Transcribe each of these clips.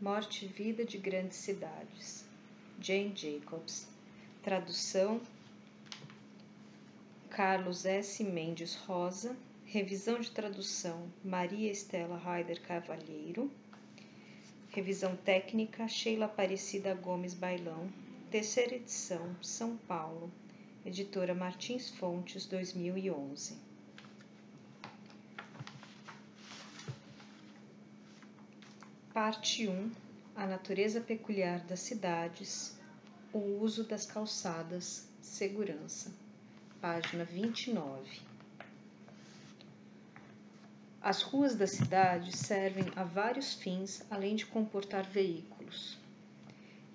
Morte e Vida de Grandes Cidades. Jane Jacobs. Tradução: Carlos S. Mendes Rosa. Revisão de tradução: Maria Estela Raider Cavalheiro. Revisão técnica: Sheila Aparecida Gomes Bailão. Terceira edição, São Paulo. Editora Martins Fontes, 2011. Parte 1: A natureza peculiar das cidades, o uso das calçadas, segurança. Página 29. As ruas da cidade servem a vários fins além de comportar veículos.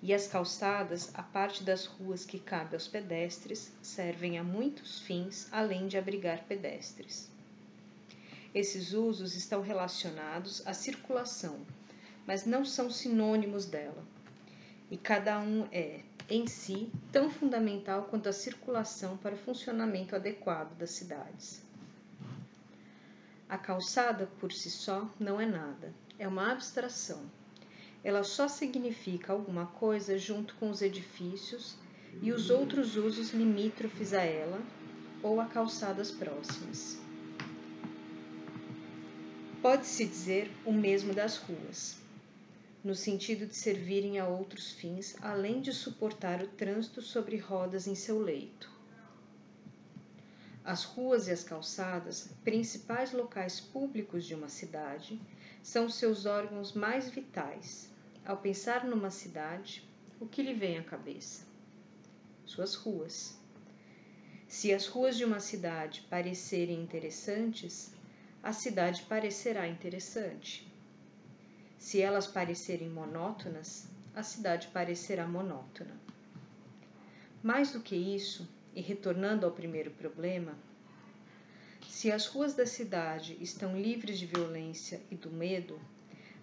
E as calçadas, a parte das ruas que cabe aos pedestres, servem a muitos fins além de abrigar pedestres. Esses usos estão relacionados à circulação, mas não são sinônimos dela. E cada um é, em si, tão fundamental quanto a circulação para o funcionamento adequado das cidades. A calçada, por si só, não é nada, é uma abstração. Ela só significa alguma coisa junto com os edifícios e os outros usos limítrofes a ela ou a calçadas próximas. Pode-se dizer o mesmo das ruas no sentido de servirem a outros fins, além de suportar o trânsito sobre rodas em seu leito. As ruas e as calçadas, principais locais públicos de uma cidade, são seus órgãos mais vitais. Ao pensar numa cidade, o que lhe vem à cabeça? Suas ruas. Se as ruas de uma cidade parecerem interessantes, a cidade parecerá interessante. Se elas parecerem monótonas, a cidade parecerá monótona. Mais do que isso, e retornando ao primeiro problema, se as ruas da cidade estão livres de violência e do medo,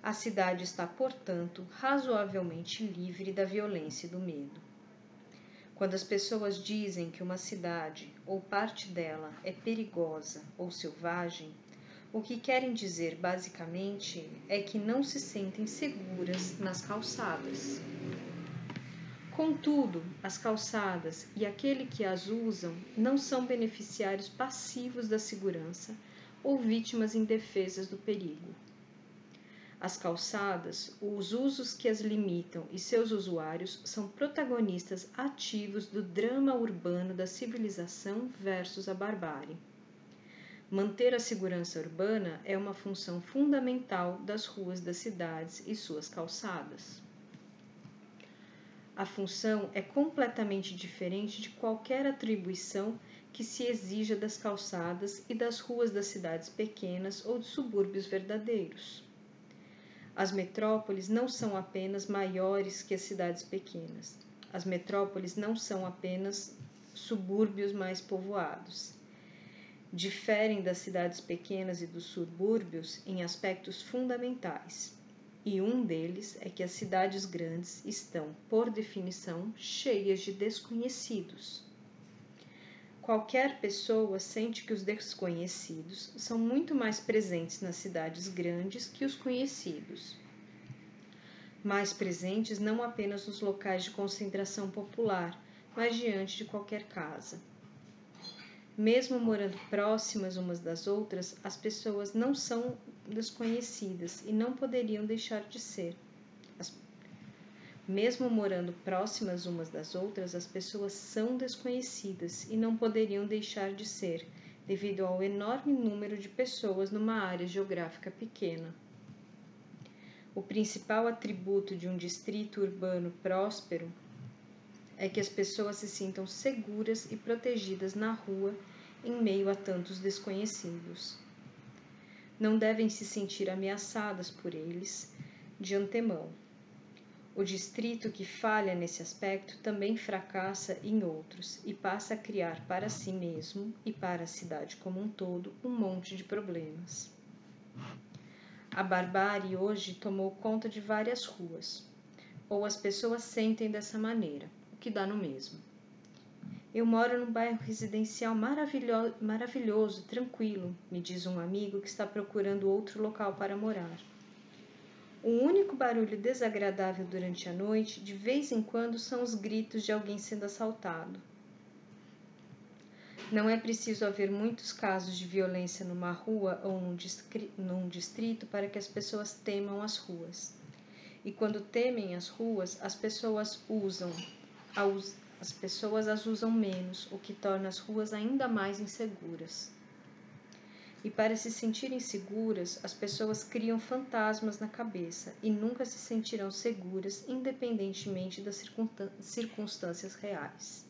a cidade está, portanto, razoavelmente livre da violência e do medo. Quando as pessoas dizem que uma cidade ou parte dela é perigosa ou selvagem, o que querem dizer basicamente é que não se sentem seguras nas calçadas. Contudo, as calçadas e aquele que as usam não são beneficiários passivos da segurança ou vítimas indefesas do perigo. As calçadas, os usos que as limitam e seus usuários são protagonistas ativos do drama urbano da civilização versus a barbárie. Manter a segurança urbana é uma função fundamental das ruas das cidades e suas calçadas. A função é completamente diferente de qualquer atribuição que se exija das calçadas e das ruas das cidades pequenas ou de subúrbios verdadeiros. As metrópoles não são apenas maiores que as cidades pequenas. As metrópoles não são apenas subúrbios mais povoados diferem das cidades pequenas e dos subúrbios em aspectos fundamentais, e um deles é que as cidades grandes estão, por definição, cheias de desconhecidos. Qualquer pessoa sente que os desconhecidos são muito mais presentes nas cidades grandes que os conhecidos. Mais presentes não apenas nos locais de concentração popular, mas diante de qualquer casa. Mesmo morando próximas umas das outras, as pessoas não são desconhecidas e não poderiam deixar de ser. As... Mesmo morando próximas umas das outras, as pessoas são desconhecidas e não poderiam deixar de ser, devido ao enorme número de pessoas numa área geográfica pequena. O principal atributo de um distrito urbano próspero é que as pessoas se sintam seguras e protegidas na rua em meio a tantos desconhecidos. Não devem se sentir ameaçadas por eles de antemão. O distrito que falha nesse aspecto também fracassa em outros e passa a criar para si mesmo e para a cidade como um todo um monte de problemas. A barbárie hoje tomou conta de várias ruas, ou as pessoas sentem dessa maneira que dá no mesmo. Eu moro num bairro residencial maravilhoso, maravilhoso, tranquilo, me diz um amigo que está procurando outro local para morar. O único barulho desagradável durante a noite, de vez em quando, são os gritos de alguém sendo assaltado. Não é preciso haver muitos casos de violência numa rua ou num distrito para que as pessoas temam as ruas. E quando temem as ruas, as pessoas usam as pessoas as usam menos, o que torna as ruas ainda mais inseguras. E para se sentirem seguras, as pessoas criam fantasmas na cabeça e nunca se sentirão seguras, independentemente das circunstâncias reais.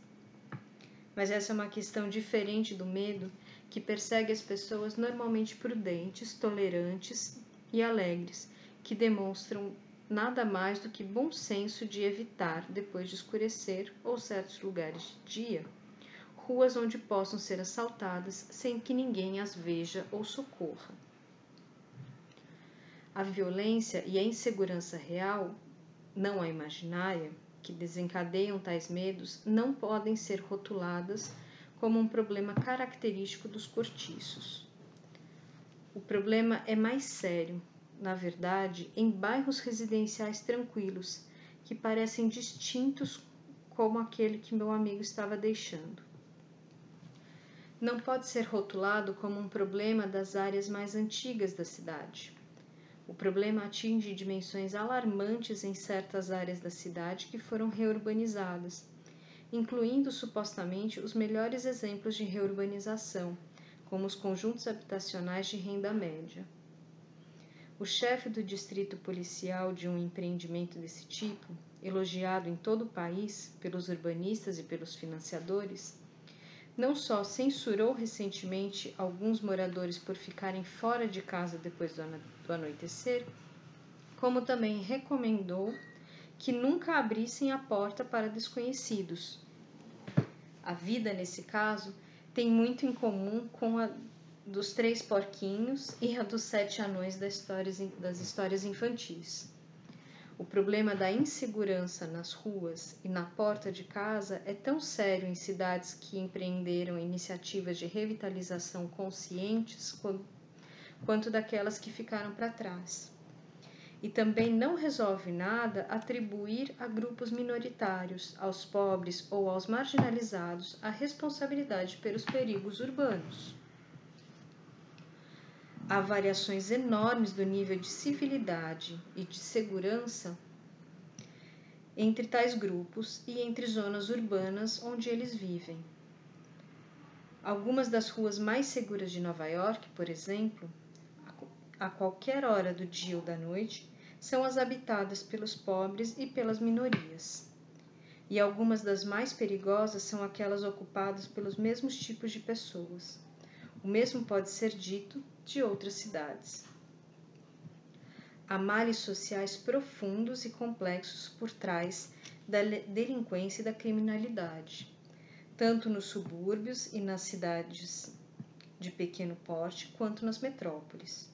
Mas essa é uma questão diferente do medo que persegue as pessoas normalmente prudentes, tolerantes e alegres, que demonstram nada mais do que bom senso de evitar, depois de escurecer ou certos lugares de dia, ruas onde possam ser assaltadas sem que ninguém as veja ou socorra. A violência e a insegurança real, não a imaginária, que desencadeiam tais medos, não podem ser rotuladas como um problema característico dos cortiços. O problema é mais sério, na verdade, em bairros residenciais tranquilos, que parecem distintos como aquele que meu amigo estava deixando. Não pode ser rotulado como um problema das áreas mais antigas da cidade. O problema atinge dimensões alarmantes em certas áreas da cidade que foram reurbanizadas, incluindo supostamente os melhores exemplos de reurbanização, como os conjuntos habitacionais de renda média. O chefe do distrito policial de um empreendimento desse tipo, elogiado em todo o país pelos urbanistas e pelos financiadores, não só censurou recentemente alguns moradores por ficarem fora de casa depois do anoitecer, como também recomendou que nunca abrissem a porta para desconhecidos. A vida, nesse caso, tem muito em comum com a dos Três Porquinhos e a dos Sete Anões das histórias, das histórias infantis. O problema da insegurança nas ruas e na porta de casa é tão sério em cidades que empreenderam iniciativas de revitalização conscientes quanto daquelas que ficaram para trás. E também não resolve nada atribuir a grupos minoritários, aos pobres ou aos marginalizados a responsabilidade pelos perigos urbanos há variações enormes do nível de civilidade e de segurança entre tais grupos e entre zonas urbanas onde eles vivem. Algumas das ruas mais seguras de Nova York, por exemplo, a qualquer hora do dia ou da noite, são as habitadas pelos pobres e pelas minorias. E algumas das mais perigosas são aquelas ocupadas pelos mesmos tipos de pessoas. O mesmo pode ser dito de outras cidades. Há males sociais profundos e complexos por trás da delinquência e da criminalidade, tanto nos subúrbios e nas cidades de pequeno porte, quanto nas metrópoles.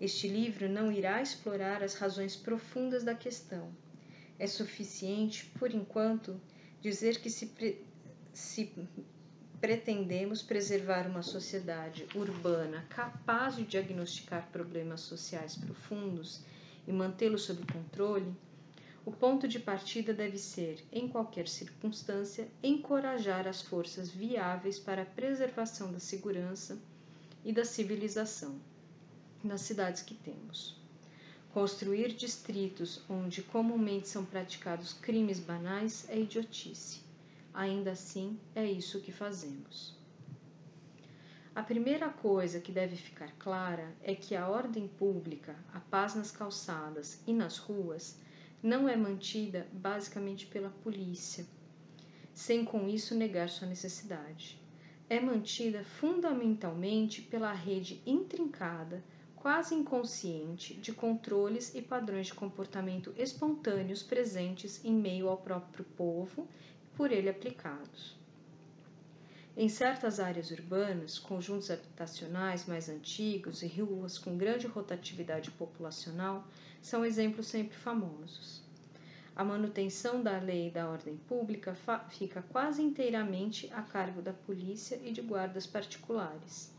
Este livro não irá explorar as razões profundas da questão. É suficiente, por enquanto, dizer que se, se pretendemos preservar uma sociedade urbana capaz de diagnosticar problemas sociais profundos e mantê-los sob controle, o ponto de partida deve ser, em qualquer circunstância, encorajar as forças viáveis para a preservação da segurança e da civilização nas cidades que temos. Construir distritos onde comumente são praticados crimes banais é idiotice ainda assim é isso que fazemos. A primeira coisa que deve ficar clara é que a ordem pública, a paz nas calçadas e nas ruas, não é mantida basicamente pela polícia, sem com isso negar sua necessidade. É mantida fundamentalmente pela rede intrincada, quase inconsciente, de controles e padrões de comportamento espontâneos presentes em meio ao próprio povo por ele aplicados. Em certas áreas urbanas, conjuntos habitacionais mais antigos e ruas com grande rotatividade populacional são exemplos sempre famosos. A manutenção da lei e da ordem pública fica quase inteiramente a cargo da polícia e de guardas particulares.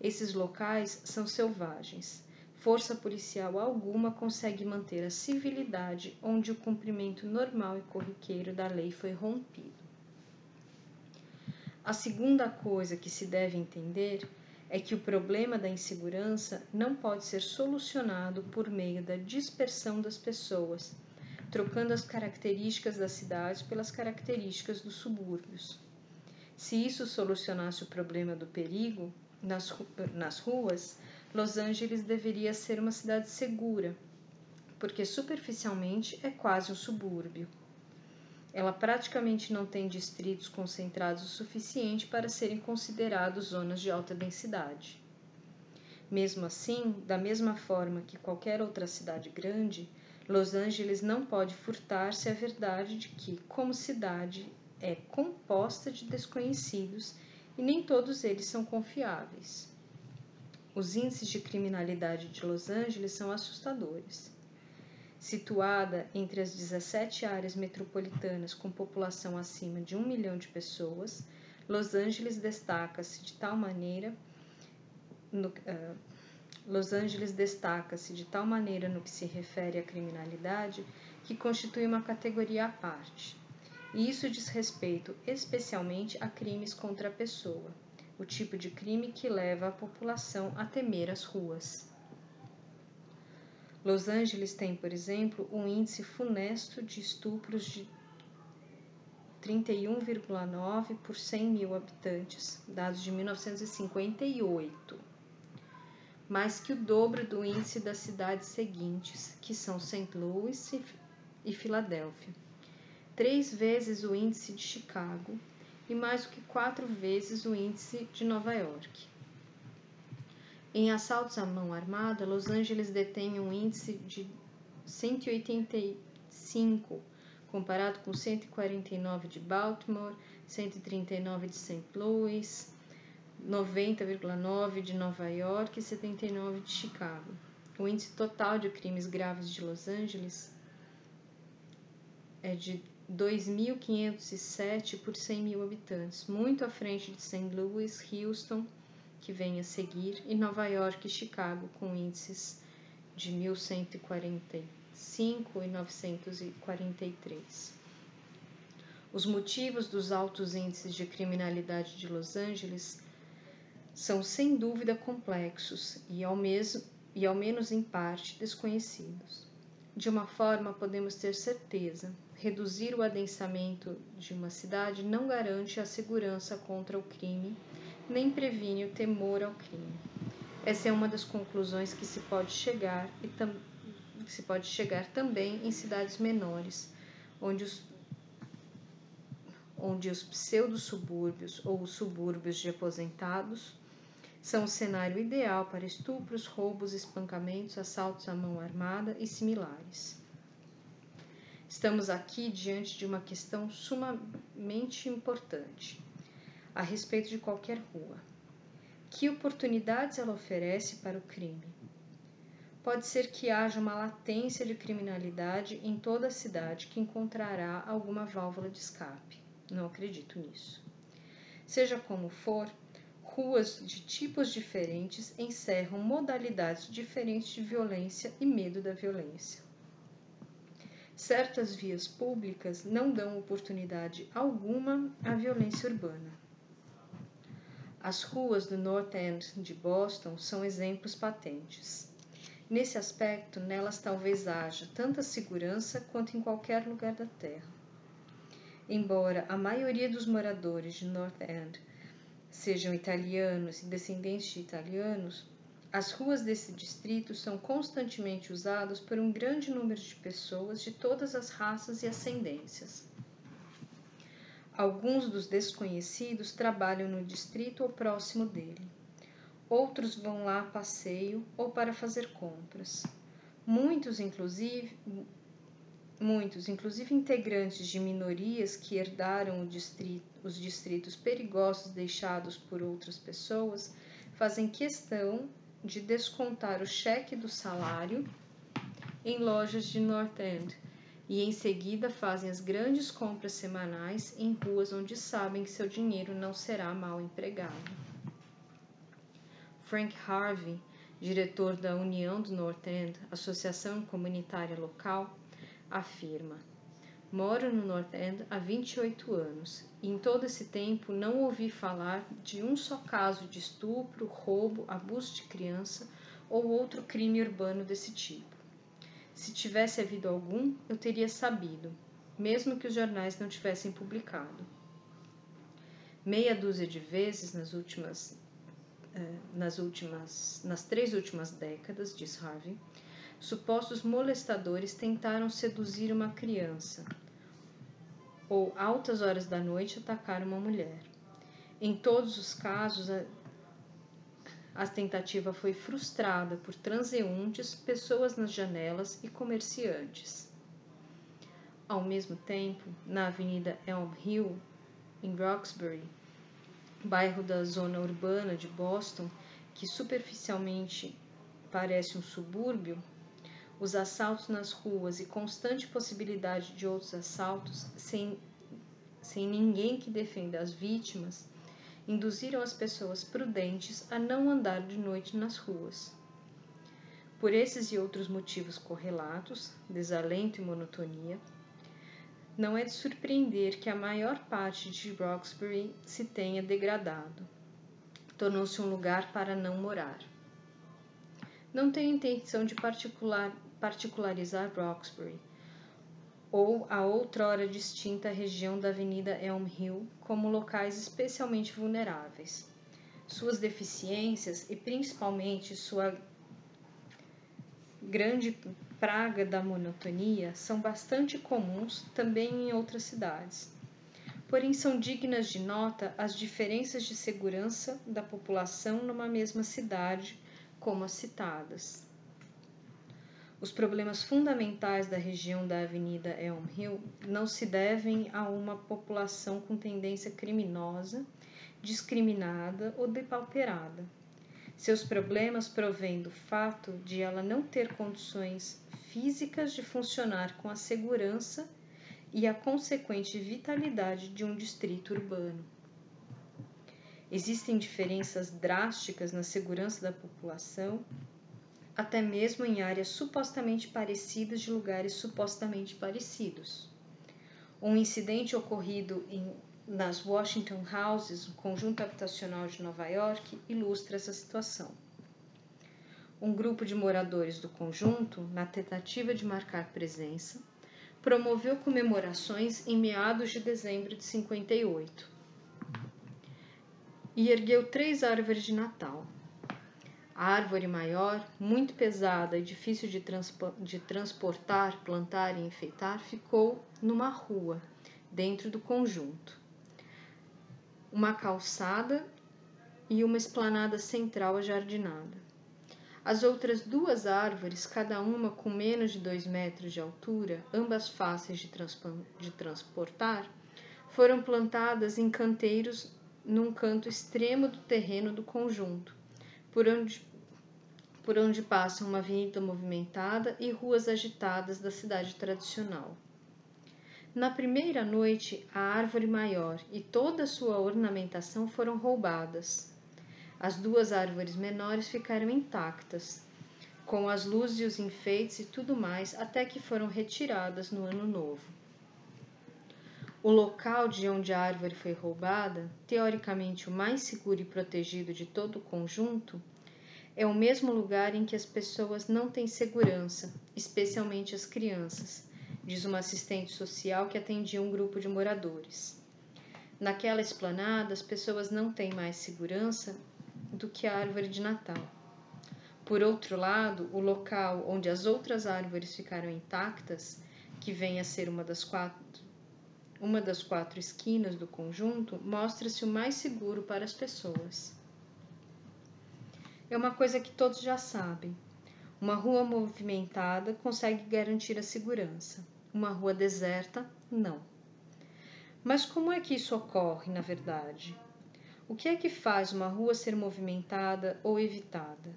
Esses locais são selvagens, força policial alguma consegue manter a civilidade onde o cumprimento normal e corriqueiro da lei foi rompido. A segunda coisa que se deve entender é que o problema da insegurança não pode ser solucionado por meio da dispersão das pessoas, trocando as características das cidades pelas características dos subúrbios. Se isso solucionasse o problema do perigo nas, nas ruas, Los Angeles deveria ser uma cidade segura, porque superficialmente é quase um subúrbio. Ela praticamente não tem distritos concentrados o suficiente para serem considerados zonas de alta densidade. Mesmo assim, da mesma forma que qualquer outra cidade grande, Los Angeles não pode furtar-se a verdade de que, como cidade, é composta de desconhecidos e nem todos eles são confiáveis. Os índices de criminalidade de Los Angeles são assustadores. Situada entre as 17 áreas metropolitanas com população acima de um milhão de pessoas, Los Angeles destaca-se de tal maneira no, uh, Los Angeles destaca-se de tal maneira no que se refere à criminalidade que constitui uma categoria à parte. E isso diz respeito especialmente a crimes contra a pessoa o tipo de crime que leva a população a temer as ruas. Los Angeles tem, por exemplo, um índice funesto de estupros de 31,9 por 100 mil habitantes, dados de 1958, mais que o dobro do índice das cidades seguintes, que são St. Louis e Filadélfia, três vezes o índice de Chicago e mais do que quatro vezes o índice de Nova York. Em assaltos à mão armada, Los Angeles detém um índice de 185, comparado com 149 de Baltimore, 139 de St. Louis, 90,9 de Nova York e 79 de Chicago. O índice total de crimes graves de Los Angeles é de 2.507 por 100 mil habitantes, muito à frente de St. Louis, Houston, que vem a seguir, e Nova York e Chicago, com índices de 1.145 e 943. Os motivos dos altos índices de criminalidade de Los Angeles são sem dúvida complexos e ao, mesmo, e ao menos em parte desconhecidos. De uma forma, podemos ter certeza reduzir o adensamento de uma cidade não garante a segurança contra o crime, nem previne o temor ao crime. Essa é uma das conclusões que se pode chegar e que se pode chegar também em cidades menores, onde os onde os pseudo-subúrbios ou os subúrbios de aposentados são o cenário ideal para estupros, roubos, espancamentos, assaltos à mão armada e similares. Estamos aqui diante de uma questão sumamente importante a respeito de qualquer rua. Que oportunidades ela oferece para o crime? Pode ser que haja uma latência de criminalidade em toda a cidade que encontrará alguma válvula de escape. Não acredito nisso. Seja como for, ruas de tipos diferentes encerram modalidades diferentes de violência e medo da violência. Certas vias públicas não dão oportunidade alguma à violência urbana. As ruas do North End de Boston são exemplos patentes. Nesse aspecto, nelas talvez haja tanta segurança quanto em qualquer lugar da Terra. Embora a maioria dos moradores de North End sejam italianos e descendentes de italianos, as ruas desse distrito são constantemente usadas por um grande número de pessoas de todas as raças e ascendências. Alguns dos desconhecidos trabalham no distrito ou próximo dele. Outros vão lá a passeio ou para fazer compras. Muitos, inclusive, muitos, inclusive integrantes de minorias que herdaram distrito, os distritos perigosos deixados por outras pessoas, fazem questão de descontar o cheque do salário em lojas de North End e em seguida fazem as grandes compras semanais em ruas onde sabem que seu dinheiro não será mal empregado. Frank Harvey diretor da União do North End, associação comunitária local, afirma: Moro no North End há 28 anos e em todo esse tempo não ouvi falar de um só caso de estupro, roubo, abuso de criança ou outro crime urbano desse tipo. Se tivesse havido algum, eu teria sabido, mesmo que os jornais não tivessem publicado. Meia dúzia de vezes nas últimas eh, nas últimas nas três últimas décadas, diz Harvey, supostos molestadores tentaram seduzir uma criança, ou altas horas da noite atacar uma mulher. Em todos os casos, a, a tentativa foi frustrada por transeuntes, pessoas nas janelas e comerciantes. Ao mesmo tempo, na Avenida Elm Hill, em Roxbury, bairro da zona urbana de Boston, que superficialmente parece um subúrbio, os assaltos nas ruas e constante possibilidade de outros assaltos sem, sem ninguém que defenda as vítimas induziram as pessoas prudentes a não andar de noite nas ruas. Por esses e outros motivos correlatos, desalento e monotonia, não é de surpreender que a maior parte de Roxbury se tenha degradado. Tornou-se um lugar para não morar. Não tenho intenção de particular, particularizar Roxbury, ou a outrora distinta região da Avenida Elm Hill como locais especialmente vulneráveis. Suas deficiências e principalmente sua grande praga da monotonia são bastante comuns também em outras cidades. Porém, são dignas de nota as diferenças de segurança da população numa mesma cidade, como as citadas. Os problemas fundamentais da região da Avenida Elm Hill não se devem a uma população com tendência criminosa, discriminada ou depauperada. Seus problemas provêm do fato de ela não ter condições físicas de funcionar com a segurança e a consequente vitalidade de um distrito urbano. Existem diferenças drásticas na segurança da população até mesmo em áreas supostamente parecidas de lugares supostamente parecidos. Um incidente ocorrido em, nas Washington Houses, um conjunto habitacional de Nova York, ilustra essa situação. Um grupo de moradores do conjunto, na tentativa de marcar presença, promoveu comemorações em meados de dezembro de 58 e ergueu três árvores de Natal, a árvore maior, muito pesada e difícil de, de transportar, plantar e enfeitar, ficou numa rua, dentro do conjunto. Uma calçada e uma esplanada central ajardinada. As outras duas árvores, cada uma com menos de dois metros de altura, ambas fáceis de, de transportar, foram plantadas em canteiros num canto extremo do terreno do conjunto, por onde, por onde passa uma avenida movimentada e ruas agitadas da cidade tradicional. Na primeira noite, a árvore maior e toda a sua ornamentação foram roubadas. As duas árvores menores ficaram intactas, com as luzes e os enfeites e tudo mais, até que foram retiradas no ano novo. O local de onde a árvore foi roubada, teoricamente o mais seguro e protegido de todo o conjunto, é o mesmo lugar em que as pessoas não têm segurança, especialmente as crianças, diz uma assistente social que atendia um grupo de moradores. Naquela esplanada, as pessoas não têm mais segurança do que a árvore de Natal. Por outro lado, o local onde as outras árvores ficaram intactas, que vem a ser uma das quatro uma das quatro esquinas do conjunto mostra-se o mais seguro para as pessoas. É uma coisa que todos já sabem. Uma rua movimentada consegue garantir a segurança. Uma rua deserta, não. Mas como é que isso ocorre, na verdade? O que é que faz uma rua ser movimentada ou evitada?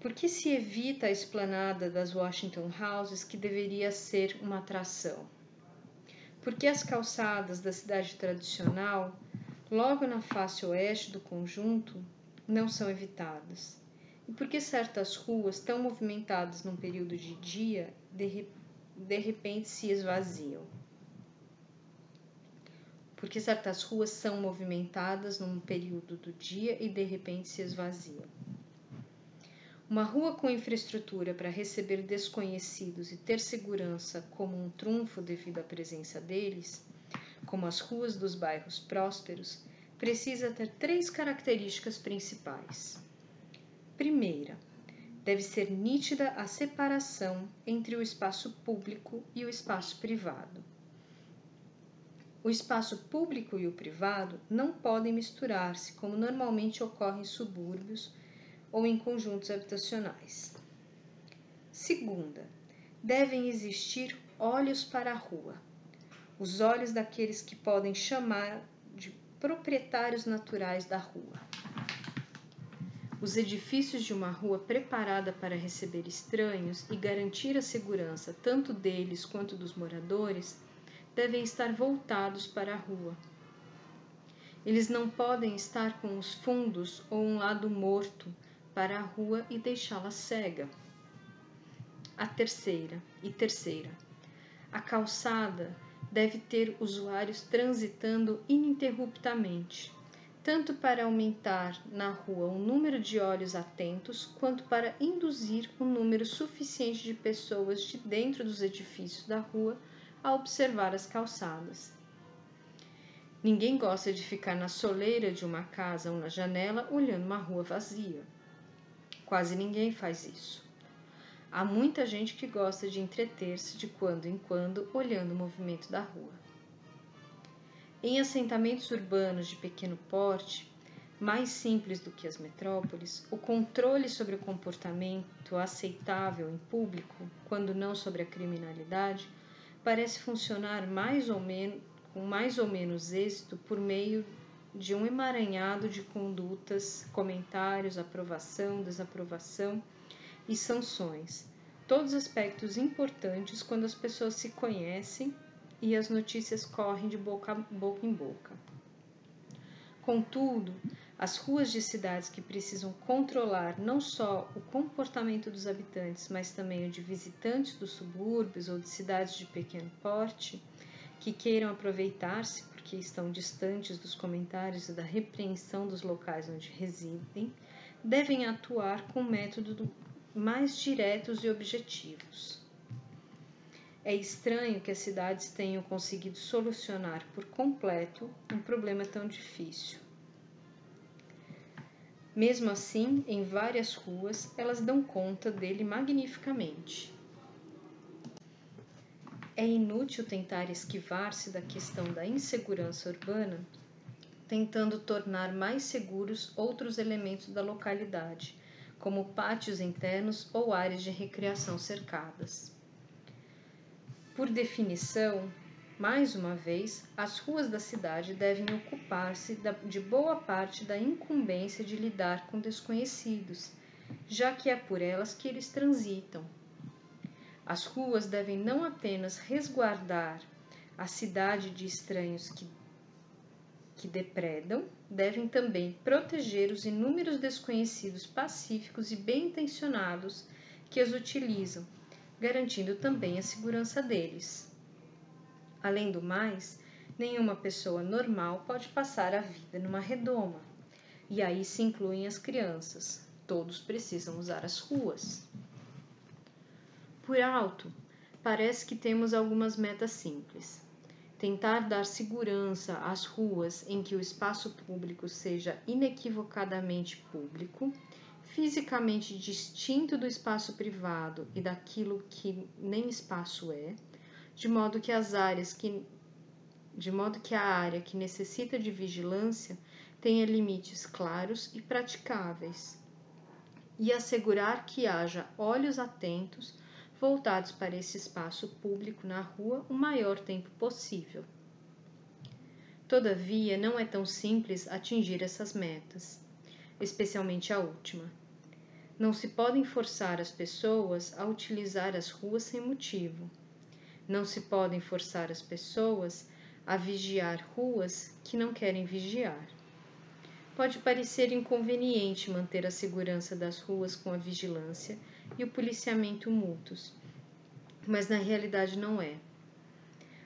Por que se evita a esplanada das Washington Houses, que deveria ser uma atração? Porque as calçadas da cidade tradicional, logo na face oeste do conjunto, não são evitadas. E por que certas ruas, tão movimentadas num período de dia, de, de repente se esvaziam? Porque certas ruas são movimentadas num período do dia e de repente se esvaziam? Uma rua com infraestrutura para receber desconhecidos e ter segurança como um trunfo devido à presença deles, como as ruas dos bairros prósperos, precisa ter três características principais. Primeira, deve ser nítida a separação entre o espaço público e o espaço privado. O espaço público e o privado não podem misturar-se, como normalmente ocorre em subúrbios ou em conjuntos habitacionais. Segunda, devem existir olhos para a rua, os olhos daqueles que podem chamar de proprietários naturais da rua. Os edifícios de uma rua preparada para receber estranhos e garantir a segurança tanto deles quanto dos moradores devem estar voltados para a rua. Eles não podem estar com os fundos ou um lado morto para a rua e deixá-la cega. A terceira e terceira. A calçada deve ter usuários transitando ininterruptamente, tanto para aumentar na rua o número de olhos atentos, quanto para induzir um número suficiente de pessoas de dentro dos edifícios da rua a observar as calçadas. Ninguém gosta de ficar na soleira de uma casa ou na janela olhando uma rua vazia. Quase ninguém faz isso. Há muita gente que gosta de entreter-se de quando em quando olhando o movimento da rua. Em assentamentos urbanos de pequeno porte, mais simples do que as metrópoles, o controle sobre o comportamento aceitável em público, quando não sobre a criminalidade, parece funcionar mais ou menos, com mais ou menos êxito por meio de um emaranhado de condutas, comentários, aprovação, desaprovação e sanções. Todos aspectos importantes quando as pessoas se conhecem e as notícias correm de boca, boca em boca. Contudo, as ruas de cidades que precisam controlar não só o comportamento dos habitantes, mas também o de visitantes dos subúrbios ou de cidades de pequeno porte, que queiram aproveitar-se porque estão distantes dos comentários e da repreensão dos locais onde residem, devem atuar com métodos mais diretos e objetivos. É estranho que as cidades tenham conseguido solucionar por completo um problema tão difícil. Mesmo assim, em várias ruas, elas dão conta dele magnificamente. É inútil tentar esquivar-se da questão da insegurança urbana, tentando tornar mais seguros outros elementos da localidade, como pátios internos ou áreas de recreação cercadas. Por definição, mais uma vez, as ruas da cidade devem ocupar-se de boa parte da incumbência de lidar com desconhecidos, já que é por elas que eles transitam, as ruas devem não apenas resguardar a cidade de estranhos que, que depredam, devem também proteger os inúmeros desconhecidos pacíficos e bem intencionados que as utilizam, garantindo também a segurança deles. Além do mais, nenhuma pessoa normal pode passar a vida numa redoma, e aí se incluem as crianças. Todos precisam usar as ruas. Por alto, parece que temos algumas metas simples. Tentar dar segurança às ruas em que o espaço público seja inequivocadamente público, fisicamente distinto do espaço privado e daquilo que nem espaço é, de modo que as áreas que de modo que a área que necessita de vigilância tenha limites claros e praticáveis, e assegurar que haja olhos atentos voltados para esse espaço público na rua o maior tempo possível. Todavia, não é tão simples atingir essas metas, especialmente a última. Não se podem forçar as pessoas a utilizar as ruas sem motivo. Não se podem forçar as pessoas a vigiar ruas que não querem vigiar. pode parecer inconveniente manter a segurança das ruas com a vigilância e o policiamento mútuos, mas na realidade não é.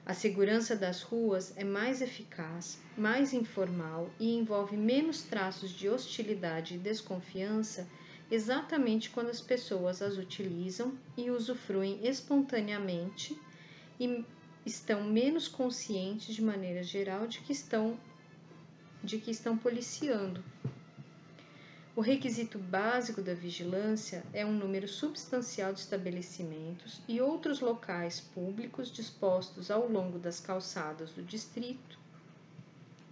A segurança das ruas é mais eficaz, mais informal e envolve menos traços de hostilidade e desconfiança exatamente quando as pessoas as utilizam e usufruem espontaneamente e estão menos conscientes de maneira geral de que estão de que estão policiando. O requisito básico da vigilância é um número substancial de estabelecimentos e outros locais públicos dispostos ao longo das calçadas do distrito,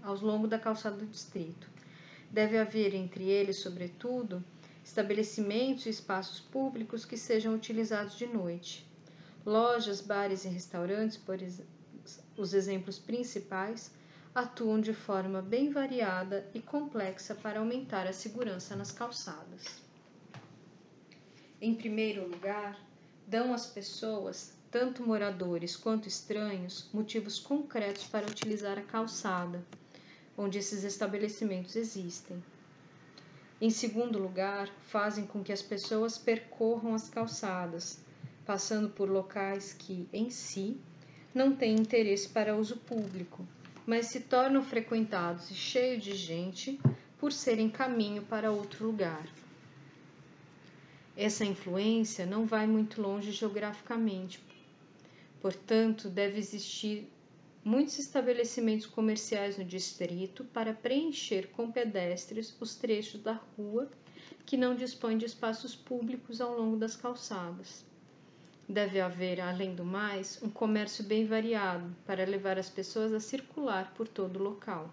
ao longo da calçada do distrito. Deve haver entre eles, sobretudo, estabelecimentos e espaços públicos que sejam utilizados de noite. Lojas, bares e restaurantes, por os exemplos principais, atuam de forma bem variada e complexa para aumentar a segurança nas calçadas. Em primeiro lugar, dão às pessoas, tanto moradores quanto estranhos, motivos concretos para utilizar a calçada, onde esses estabelecimentos existem. Em segundo lugar, fazem com que as pessoas percorram as calçadas, passando por locais que, em si, não têm interesse para uso público, mas se tornam frequentados e cheios de gente por serem caminho para outro lugar. Essa influência não vai muito longe geograficamente, portanto, deve existir muitos estabelecimentos comerciais no distrito para preencher com pedestres os trechos da rua que não dispõem de espaços públicos ao longo das calçadas. Deve haver, além do mais, um comércio bem variado para levar as pessoas a circular por todo o local.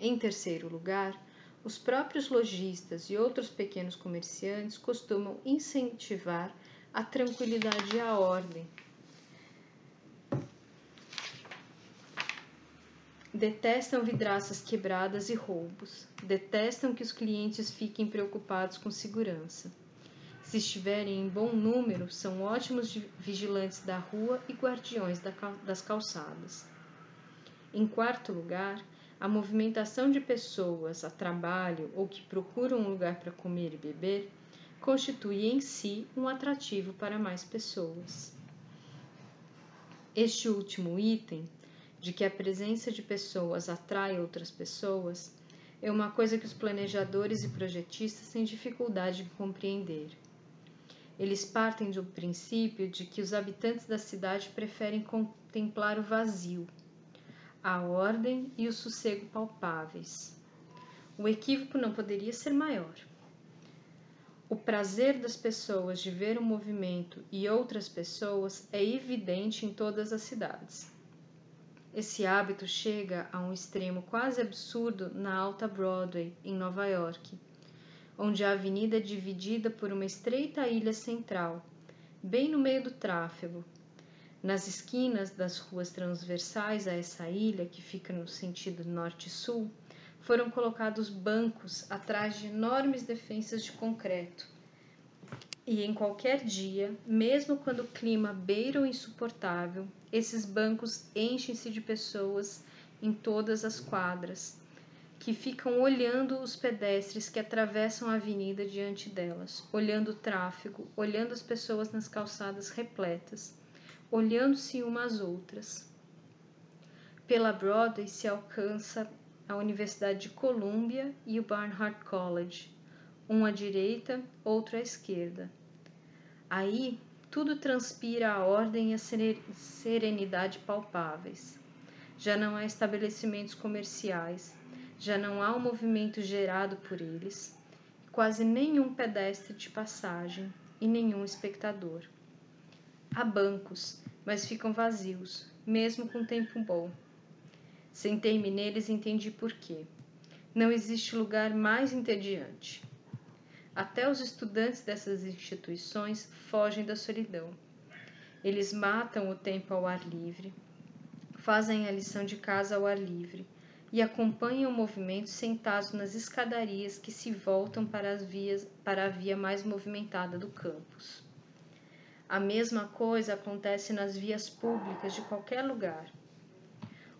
Em terceiro lugar, os próprios lojistas e outros pequenos comerciantes costumam incentivar a tranquilidade e a ordem. Detestam vidraças quebradas e roubos. Detestam que os clientes fiquem preocupados com segurança se estiverem em bom número, são ótimos vigilantes da rua e guardiões das calçadas. Em quarto lugar, a movimentação de pessoas a trabalho ou que procuram um lugar para comer e beber constitui em si um atrativo para mais pessoas. Este último item, de que a presença de pessoas atrai outras pessoas, é uma coisa que os planejadores e projetistas têm dificuldade de compreender. Eles partem do princípio de que os habitantes da cidade preferem contemplar o vazio, a ordem e o sossego palpáveis. O equívoco não poderia ser maior. O prazer das pessoas de ver o movimento e outras pessoas é evidente em todas as cidades. Esse hábito chega a um extremo quase absurdo na Alta Broadway, em Nova York onde a avenida é dividida por uma estreita ilha central, bem no meio do tráfego. Nas esquinas das ruas transversais a essa ilha, que fica no sentido norte-sul, foram colocados bancos atrás de enormes defensas de concreto. E em qualquer dia, mesmo quando o clima beira o insuportável, esses bancos enchem-se de pessoas em todas as quadras, que ficam olhando os pedestres que atravessam a avenida diante delas, olhando o tráfego, olhando as pessoas nas calçadas repletas, olhando-se umas às outras. Pela Broadway se alcança a Universidade de Columbia e o Barnard College, um à direita, outro à esquerda. Aí tudo transpira a ordem e a serenidade palpáveis. Já não há estabelecimentos comerciais, já não há um movimento gerado por eles, quase nenhum pedestre de passagem e nenhum espectador. Há bancos, mas ficam vazios, mesmo com tempo bom. Sentei-me neles e entendi por quê. Não existe lugar mais entediante. Até os estudantes dessas instituições fogem da solidão. Eles matam o tempo ao ar livre, fazem a lição de casa ao ar livre, e acompanham o movimento sentados nas escadarias que se voltam para, as vias, para a via mais movimentada do campus. A mesma coisa acontece nas vias públicas de qualquer lugar.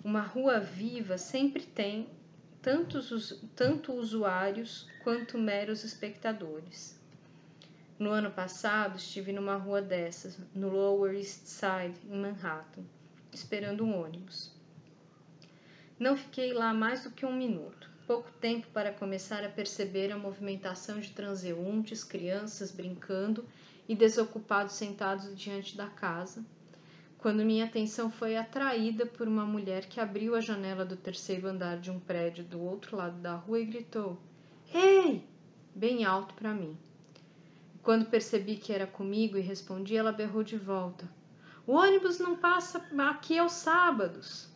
Uma rua viva sempre tem tanto, tanto usuários quanto meros espectadores. No ano passado, estive numa rua dessas, no Lower East Side, em Manhattan, esperando um ônibus. Não fiquei lá mais do que um minuto, pouco tempo para começar a perceber a movimentação de transeuntes, crianças brincando e desocupados sentados diante da casa, quando minha atenção foi atraída por uma mulher que abriu a janela do terceiro andar de um prédio do outro lado da rua e gritou: Ei! bem alto para mim. Quando percebi que era comigo e respondi, ela berrou de volta: O ônibus não passa aqui aos sábados.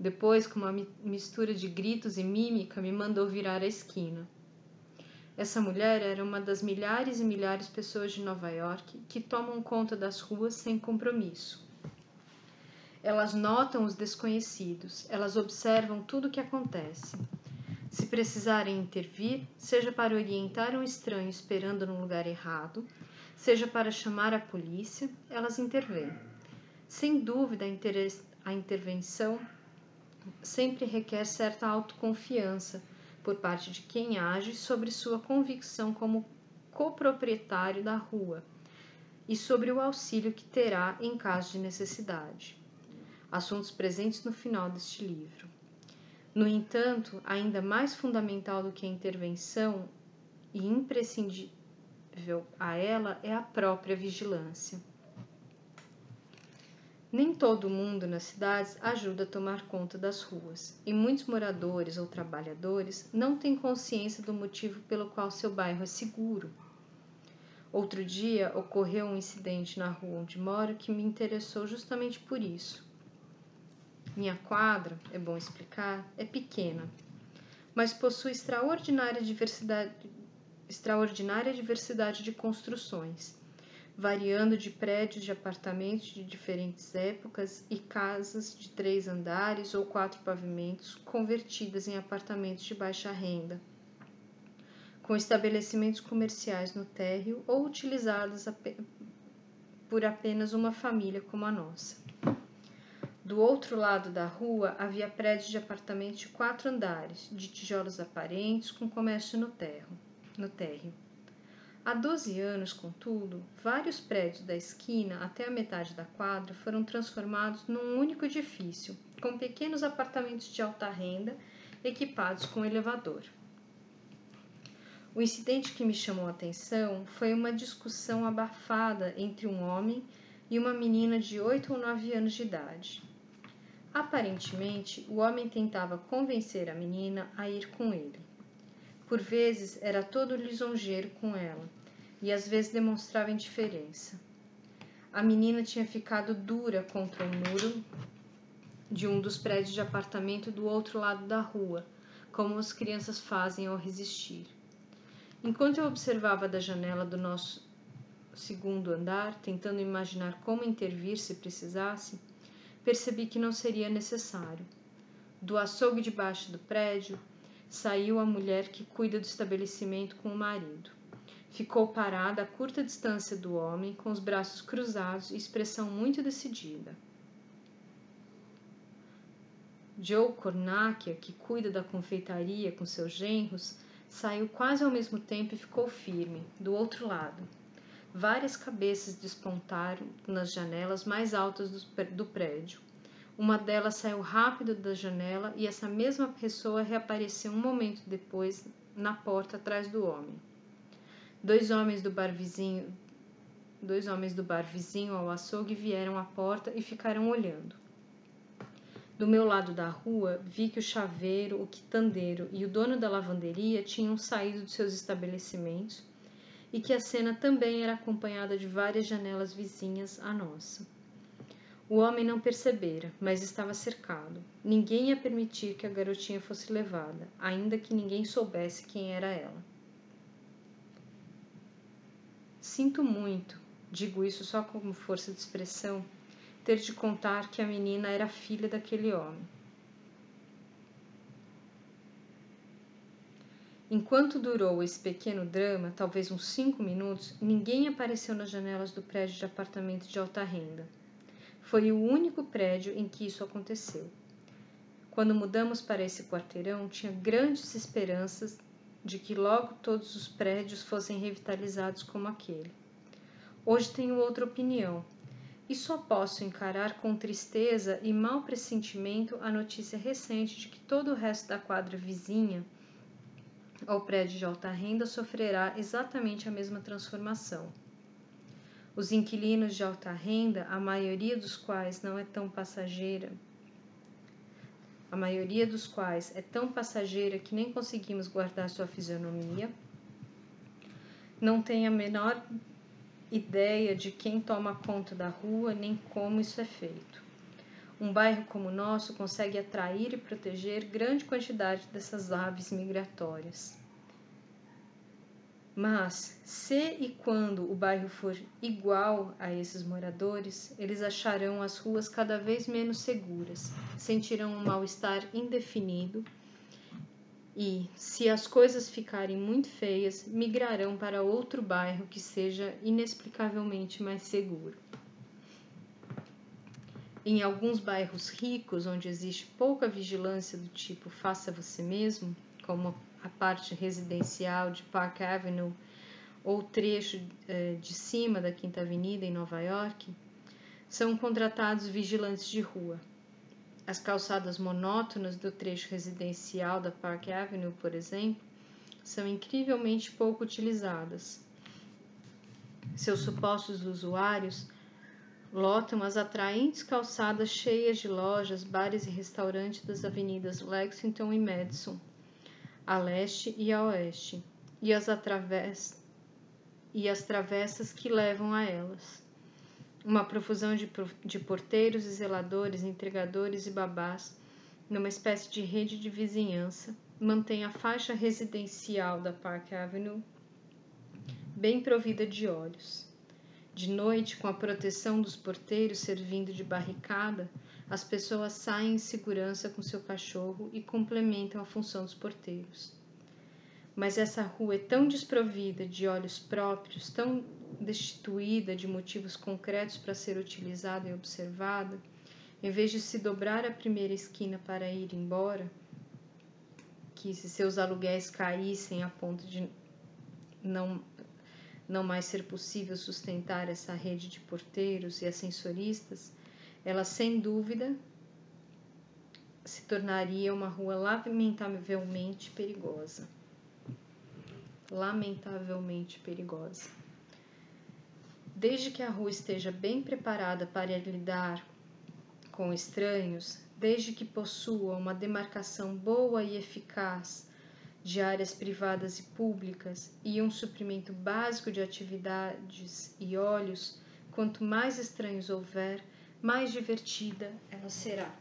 Depois, com uma mistura de gritos e mímica, me mandou virar a esquina. Essa mulher era uma das milhares e milhares de pessoas de Nova York que tomam conta das ruas sem compromisso. Elas notam os desconhecidos, elas observam tudo o que acontece. Se precisarem intervir, seja para orientar um estranho esperando no lugar errado, seja para chamar a polícia, elas intervêm. Sem dúvida, a intervenção sempre requer certa autoconfiança por parte de quem age sobre sua convicção como coproprietário da rua e sobre o auxílio que terá em caso de necessidade assuntos presentes no final deste livro. No entanto, ainda mais fundamental do que a intervenção e imprescindível a ela é a própria vigilância. Nem todo mundo nas cidades ajuda a tomar conta das ruas, e muitos moradores ou trabalhadores não têm consciência do motivo pelo qual seu bairro é seguro. Outro dia ocorreu um incidente na rua onde moro que me interessou justamente por isso. Minha quadra, é bom explicar, é pequena, mas possui extraordinária diversidade, extraordinária diversidade de construções, variando de prédios de apartamentos de diferentes épocas e casas de três andares ou quatro pavimentos convertidas em apartamentos de baixa renda, com estabelecimentos comerciais no térreo ou utilizados por apenas uma família como a nossa. Do outro lado da rua havia prédios de apartamentos de quatro andares, de tijolos aparentes, com comércio no, terro, no térreo. Há 12 anos, contudo, vários prédios da esquina até a metade da quadra foram transformados num único edifício, com pequenos apartamentos de alta renda equipados com elevador. O incidente que me chamou a atenção foi uma discussão abafada entre um homem e uma menina de 8 ou 9 anos de idade. Aparentemente, o homem tentava convencer a menina a ir com ele. Por vezes era todo lisonjeiro com ela e às vezes demonstrava indiferença. A menina tinha ficado dura contra o muro de um dos prédios de apartamento do outro lado da rua, como as crianças fazem ao resistir. Enquanto eu observava da janela do nosso segundo andar, tentando imaginar como intervir se precisasse, percebi que não seria necessário. Do açougue debaixo do prédio saiu a mulher que cuida do estabelecimento com o marido. Ficou parada a curta distância do homem, com os braços cruzados e expressão muito decidida. Joe Cornáquia, que cuida da confeitaria com seus genros, saiu quase ao mesmo tempo e ficou firme, do outro lado. Várias cabeças despontaram nas janelas mais altas do prédio. Uma delas saiu rápido da janela e essa mesma pessoa reapareceu um momento depois na porta atrás do homem. Dois homens do bar vizinho, dois homens do bar vizinho ao açougue vieram à porta e ficaram olhando. Do meu lado da rua, vi que o chaveiro, o quitandeiro e o dono da lavanderia tinham saído de seus estabelecimentos e que a cena também era acompanhada de várias janelas vizinhas à nossa. O homem não percebera, mas estava cercado. Ninguém ia permitir que a garotinha fosse levada, ainda que ninguém soubesse quem era ela. Sinto muito, digo isso só como força de expressão, ter de contar que a menina era filha daquele homem. Enquanto durou esse pequeno drama, talvez uns cinco minutos, ninguém apareceu nas janelas do prédio de apartamento de alta renda. Foi o único prédio em que isso aconteceu. Quando mudamos para esse quarteirão, tinha grandes esperanças de que logo todos os prédios fossem revitalizados como aquele. Hoje tenho outra opinião e só posso encarar com tristeza e mau pressentimento a notícia recente de que todo o resto da quadra vizinha ao prédio de alta renda sofrerá exatamente a mesma transformação. Os inquilinos de alta renda, a maioria dos quais não é tão passageira, a maioria dos quais é tão passageira que nem conseguimos guardar sua fisionomia, não tem a menor ideia de quem toma conta da rua nem como isso é feito. Um bairro como o nosso consegue atrair e proteger grande quantidade dessas aves migratórias. Mas, se e quando o bairro for igual a esses moradores, eles acharão as ruas cada vez menos seguras, sentirão um mal-estar indefinido e, se as coisas ficarem muito feias, migrarão para outro bairro que seja inexplicavelmente mais seguro. Em alguns bairros ricos, onde existe pouca vigilância do tipo faça você mesmo, como a parte residencial de Park Avenue ou trecho eh, de cima da Quinta Avenida em Nova York, são contratados vigilantes de rua. As calçadas monótonas do trecho residencial da Park Avenue, por exemplo, são incrivelmente pouco utilizadas. Seus supostos usuários lotam as atraentes calçadas cheias de lojas, bares e restaurantes das avenidas Lexington e Madison, a leste e a oeste, e as, e as travessas que levam a elas. Uma profusão de, de porteiros e zeladores, entregadores e babás, numa espécie de rede de vizinhança, mantém a faixa residencial da Park Avenue bem provida de olhos. De noite, com a proteção dos porteiros servindo de barricada, as pessoas saem em segurança com seu cachorro e complementam a função dos porteiros. Mas essa rua é tão desprovida de olhos próprios, tão destituída de motivos concretos para ser utilizada e observada, em vez de se dobrar a primeira esquina para ir embora, que se seus aluguéis caíssem a ponto de não, não mais ser possível sustentar essa rede de porteiros e ascensoristas, ela sem dúvida se tornaria uma rua lamentavelmente perigosa. Lamentavelmente perigosa. Desde que a rua esteja bem preparada para lidar com estranhos, desde que possua uma demarcação boa e eficaz de áreas privadas e públicas e um suprimento básico de atividades e olhos, quanto mais estranhos houver, mais divertida ela será.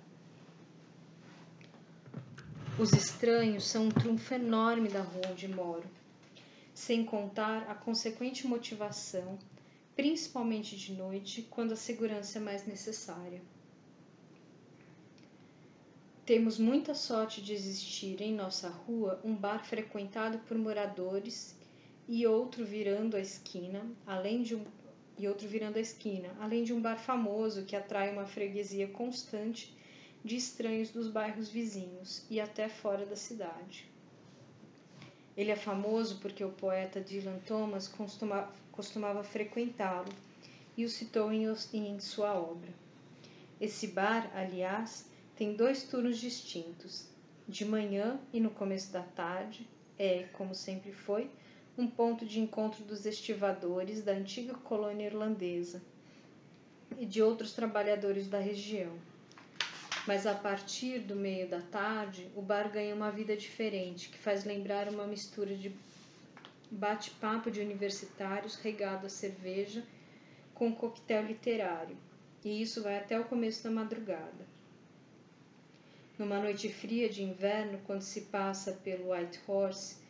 Os estranhos são um trunfo enorme da rua onde moro, sem contar a consequente motivação, principalmente de noite, quando a segurança é mais necessária. Temos muita sorte de existir em nossa rua um bar frequentado por moradores e outro virando a esquina, além de um e outro virando a esquina, além de um bar famoso que atrai uma freguesia constante de estranhos dos bairros vizinhos e até fora da cidade. Ele é famoso porque o poeta Dylan Thomas costuma, costumava frequentá-lo e o citou em, em sua obra. Esse bar, aliás, tem dois turnos distintos. De manhã e no começo da tarde, é, como sempre foi, um ponto de encontro dos estivadores da antiga colônia irlandesa e de outros trabalhadores da região. Mas a partir do meio da tarde, o bar ganha uma vida diferente, que faz lembrar uma mistura de bate-papo de universitários regado a cerveja com um coquetel literário, e isso vai até o começo da madrugada. Numa noite fria de inverno, quando se passa pelo White Horse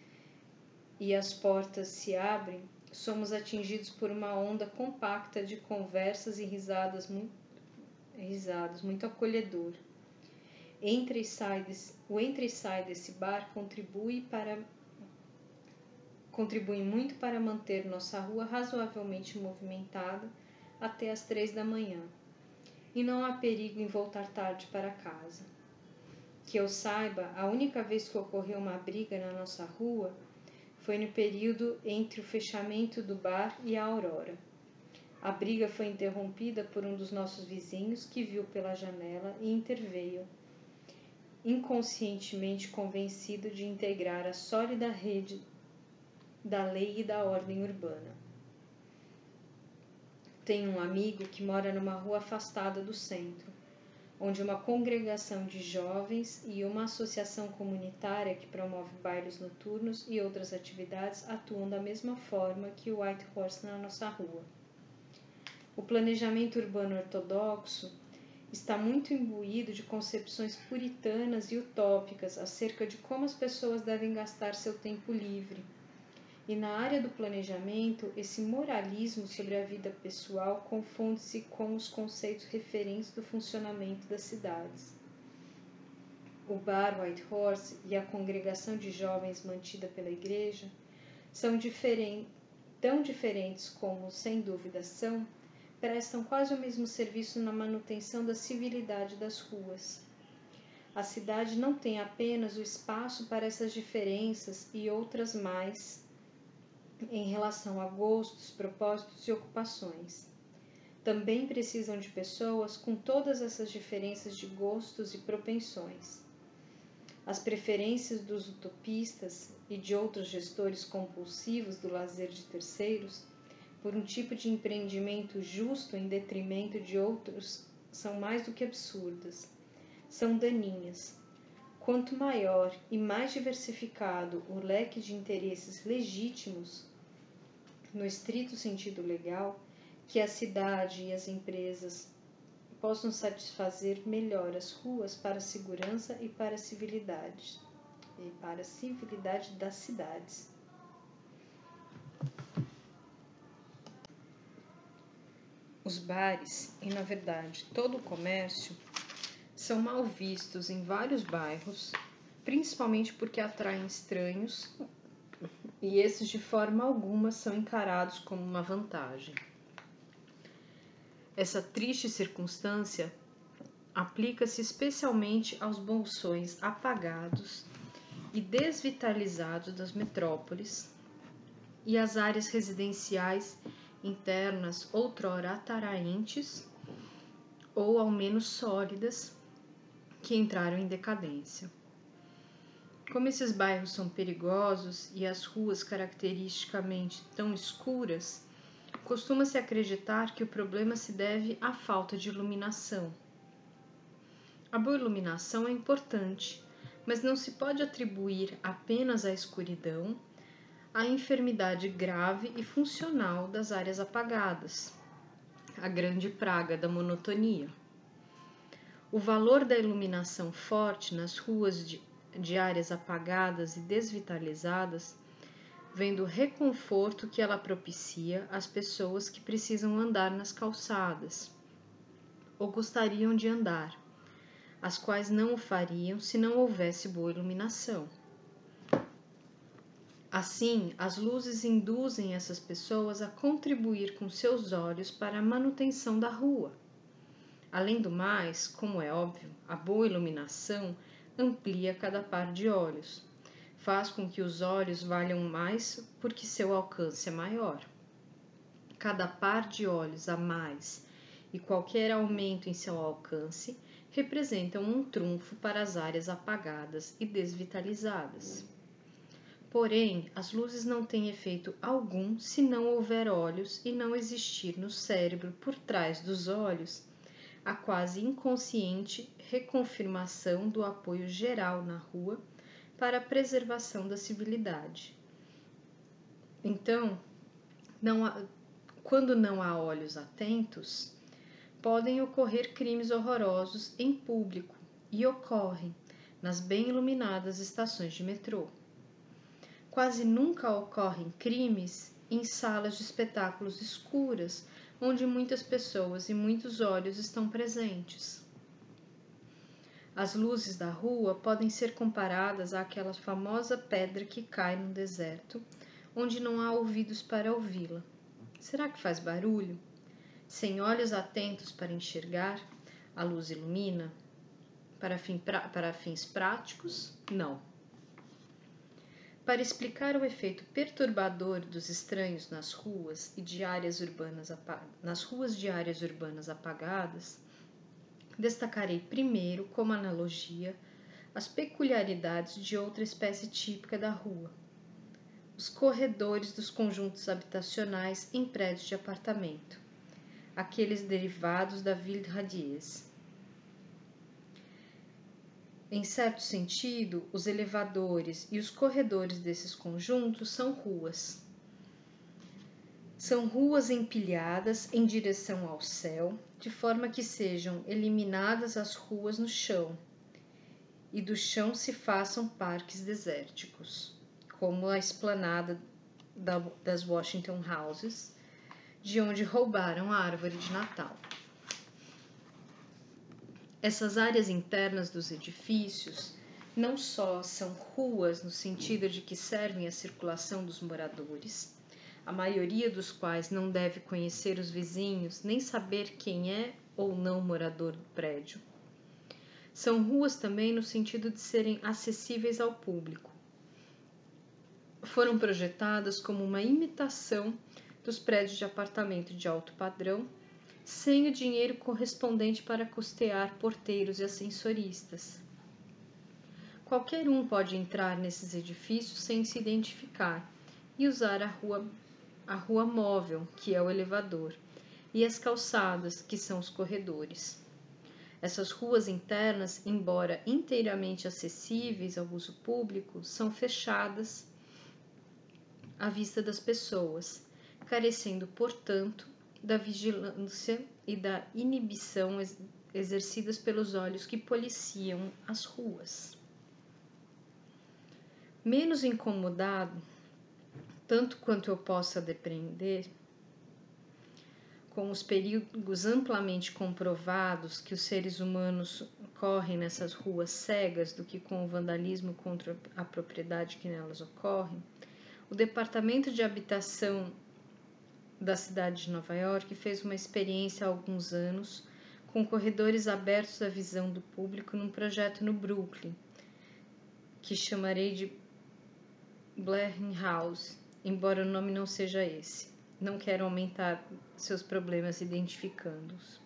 e as portas se abrem, somos atingidos por uma onda compacta de conversas e risadas muito, risadas, muito acolhedor. Entre e sai desse, o entra e sai desse bar contribui para contribui muito para manter nossa rua razoavelmente movimentada até as três da manhã. E não há perigo em voltar tarde para casa. Que eu saiba, a única vez que ocorreu uma briga na nossa rua foi no período entre o fechamento do bar e a aurora. A briga foi interrompida por um dos nossos vizinhos que viu pela janela e interveio, inconscientemente convencido de integrar a sólida rede da lei e da ordem urbana. Tenho um amigo que mora numa rua afastada do centro onde uma congregação de jovens e uma associação comunitária que promove bailes noturnos e outras atividades atuam da mesma forma que o White Horse na nossa rua. O planejamento urbano ortodoxo está muito imbuído de concepções puritanas e utópicas acerca de como as pessoas devem gastar seu tempo livre e na área do planejamento, esse moralismo sobre a vida pessoal confunde-se com os conceitos referentes do funcionamento das cidades. O bar White Horse e a congregação de jovens mantida pela igreja são diferentes, tão diferentes como, sem dúvida, são, prestam quase o mesmo serviço na manutenção da civilidade das ruas. A cidade não tem apenas o espaço para essas diferenças e outras mais em relação a gostos, propósitos e ocupações. Também precisam de pessoas com todas essas diferenças de gostos e propensões. As preferências dos utopistas e de outros gestores compulsivos do lazer de terceiros por um tipo de empreendimento justo em detrimento de outros são mais do que absurdas, são daninhas. Quanto maior e mais diversificado o leque de interesses legítimos, no estrito sentido legal, que a cidade e as empresas possam satisfazer melhor as ruas para a segurança e para a civilidade e para a civilidade das cidades. Os bares, e na verdade todo o comércio, são mal vistos em vários bairros, principalmente porque atraem estranhos e esses de forma alguma são encarados como uma vantagem. Essa triste circunstância aplica-se especialmente aos bolsões apagados e desvitalizados das metrópoles e às áreas residenciais internas outrora atraentes ou ao menos sólidas que entraram em decadência. Como esses bairros são perigosos e as ruas caracteristicamente tão escuras, costuma-se acreditar que o problema se deve à falta de iluminação. A boa iluminação é importante, mas não se pode atribuir apenas à escuridão a enfermidade grave e funcional das áreas apagadas, a grande praga da monotonia. O valor da iluminação forte nas ruas de de áreas apagadas e desvitalizadas, vendo o reconforto que ela propicia às pessoas que precisam andar nas calçadas ou gostariam de andar, as quais não o fariam se não houvesse boa iluminação. Assim, as luzes induzem essas pessoas a contribuir com seus olhos para a manutenção da rua. Além do mais, como é óbvio, a boa iluminação amplia cada par de olhos. Faz com que os olhos valham mais porque seu alcance é maior. Cada par de olhos a mais e qualquer aumento em seu alcance representam um trunfo para as áreas apagadas e desvitalizadas. Porém, as luzes não têm efeito algum se não houver olhos e não existir no cérebro por trás dos olhos a quase inconsciente reconfirmação do apoio geral na rua para a preservação da civilidade. Então, não há, quando não há olhos atentos, podem ocorrer crimes horrorosos em público e ocorrem nas bem iluminadas estações de metrô. Quase nunca ocorrem crimes em salas de espetáculos escuras, onde muitas pessoas e muitos olhos estão presentes. As luzes da rua podem ser comparadas àquela famosa pedra que cai no deserto, onde não há ouvidos para ouvi-la. Será que faz barulho? Sem olhos atentos para enxergar, a luz ilumina? Para, fins práticos, não. Para explicar o efeito perturbador dos estranhos nas ruas e de áreas urbanas nas ruas de áreas urbanas apagadas, destacarei primeiro como analogia as peculiaridades de outra espécie típica da rua, os corredores dos conjuntos habitacionais em prédios de apartamento, aqueles derivados da ville radiese. Em certo sentido, os elevadores e os corredores desses conjuntos são ruas. São ruas empilhadas em direção ao céu, de forma que sejam eliminadas as ruas no chão, e do chão se façam parques desérticos, como a esplanada das Washington Houses, de onde roubaram a árvore de Natal. Essas áreas internas dos edifícios não só são ruas no sentido de que servem à circulação dos moradores, a maioria dos quais não deve conhecer os vizinhos nem saber quem é ou não morador do prédio. São ruas também no sentido de serem acessíveis ao público. Foram projetadas como uma imitação dos prédios de apartamento de alto padrão sem o dinheiro correspondente para custear porteiros e ascensoristas. Qualquer um pode entrar nesses edifícios sem se identificar e usar a rua, a rua móvel, que é o elevador, e as calçadas, que são os corredores. Essas ruas internas, embora inteiramente acessíveis ao uso público, são fechadas à vista das pessoas, carecendo, portanto, da vigilância e da inibição exercidas pelos olhos que policiam as ruas. Menos incomodado, tanto quanto eu possa depreender, com os perigos amplamente comprovados que os seres humanos correm nessas ruas cegas do que com o vandalismo contra a propriedade que nelas ocorre, o Departamento de Habitação da cidade de Nova York fez uma experiência há alguns anos com corredores abertos à visão do público num projeto no Brooklyn, que chamarei de Blair House, embora o nome não seja esse. Não quero aumentar seus problemas identificando-os.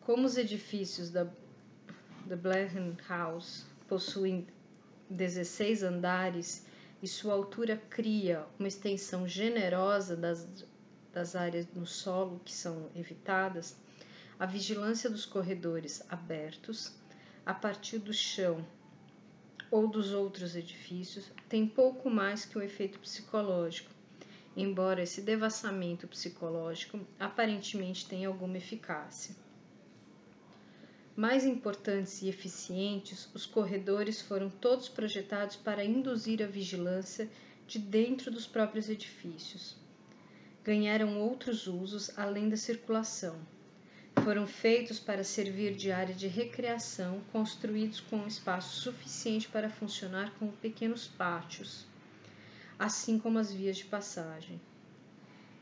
Como os edifícios da, da House possuem 16 andares e sua altura cria uma extensão generosa das, das áreas no solo que são evitadas, a vigilância dos corredores abertos, a partir do chão ou dos outros edifícios, tem pouco mais que um efeito psicológico, embora esse devassamento psicológico aparentemente tenha alguma eficácia. Mais importantes e eficientes, os corredores foram todos projetados para induzir a vigilância de dentro dos próprios edifícios. Ganharam outros usos além da circulação. Foram feitos para servir de área de recreação, construídos com espaço suficiente para funcionar como pequenos pátios, assim como as vias de passagem.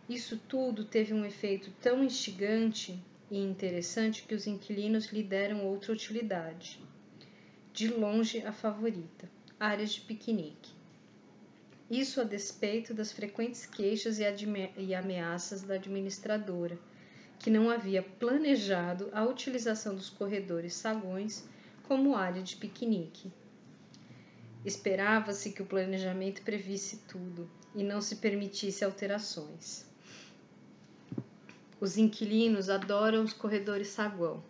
Isso tudo teve um efeito tão instigante e interessante que os inquilinos lhe deram outra utilidade. De longe a favorita, áreas de piquenique. Isso a despeito das frequentes queixas e ameaças da administradora, que não havia planejado a utilização dos corredores sagões como área de piquenique. Esperava-se que o planejamento previsse tudo e não se permitisse alterações. Os inquilinos adoram os corredores saguão.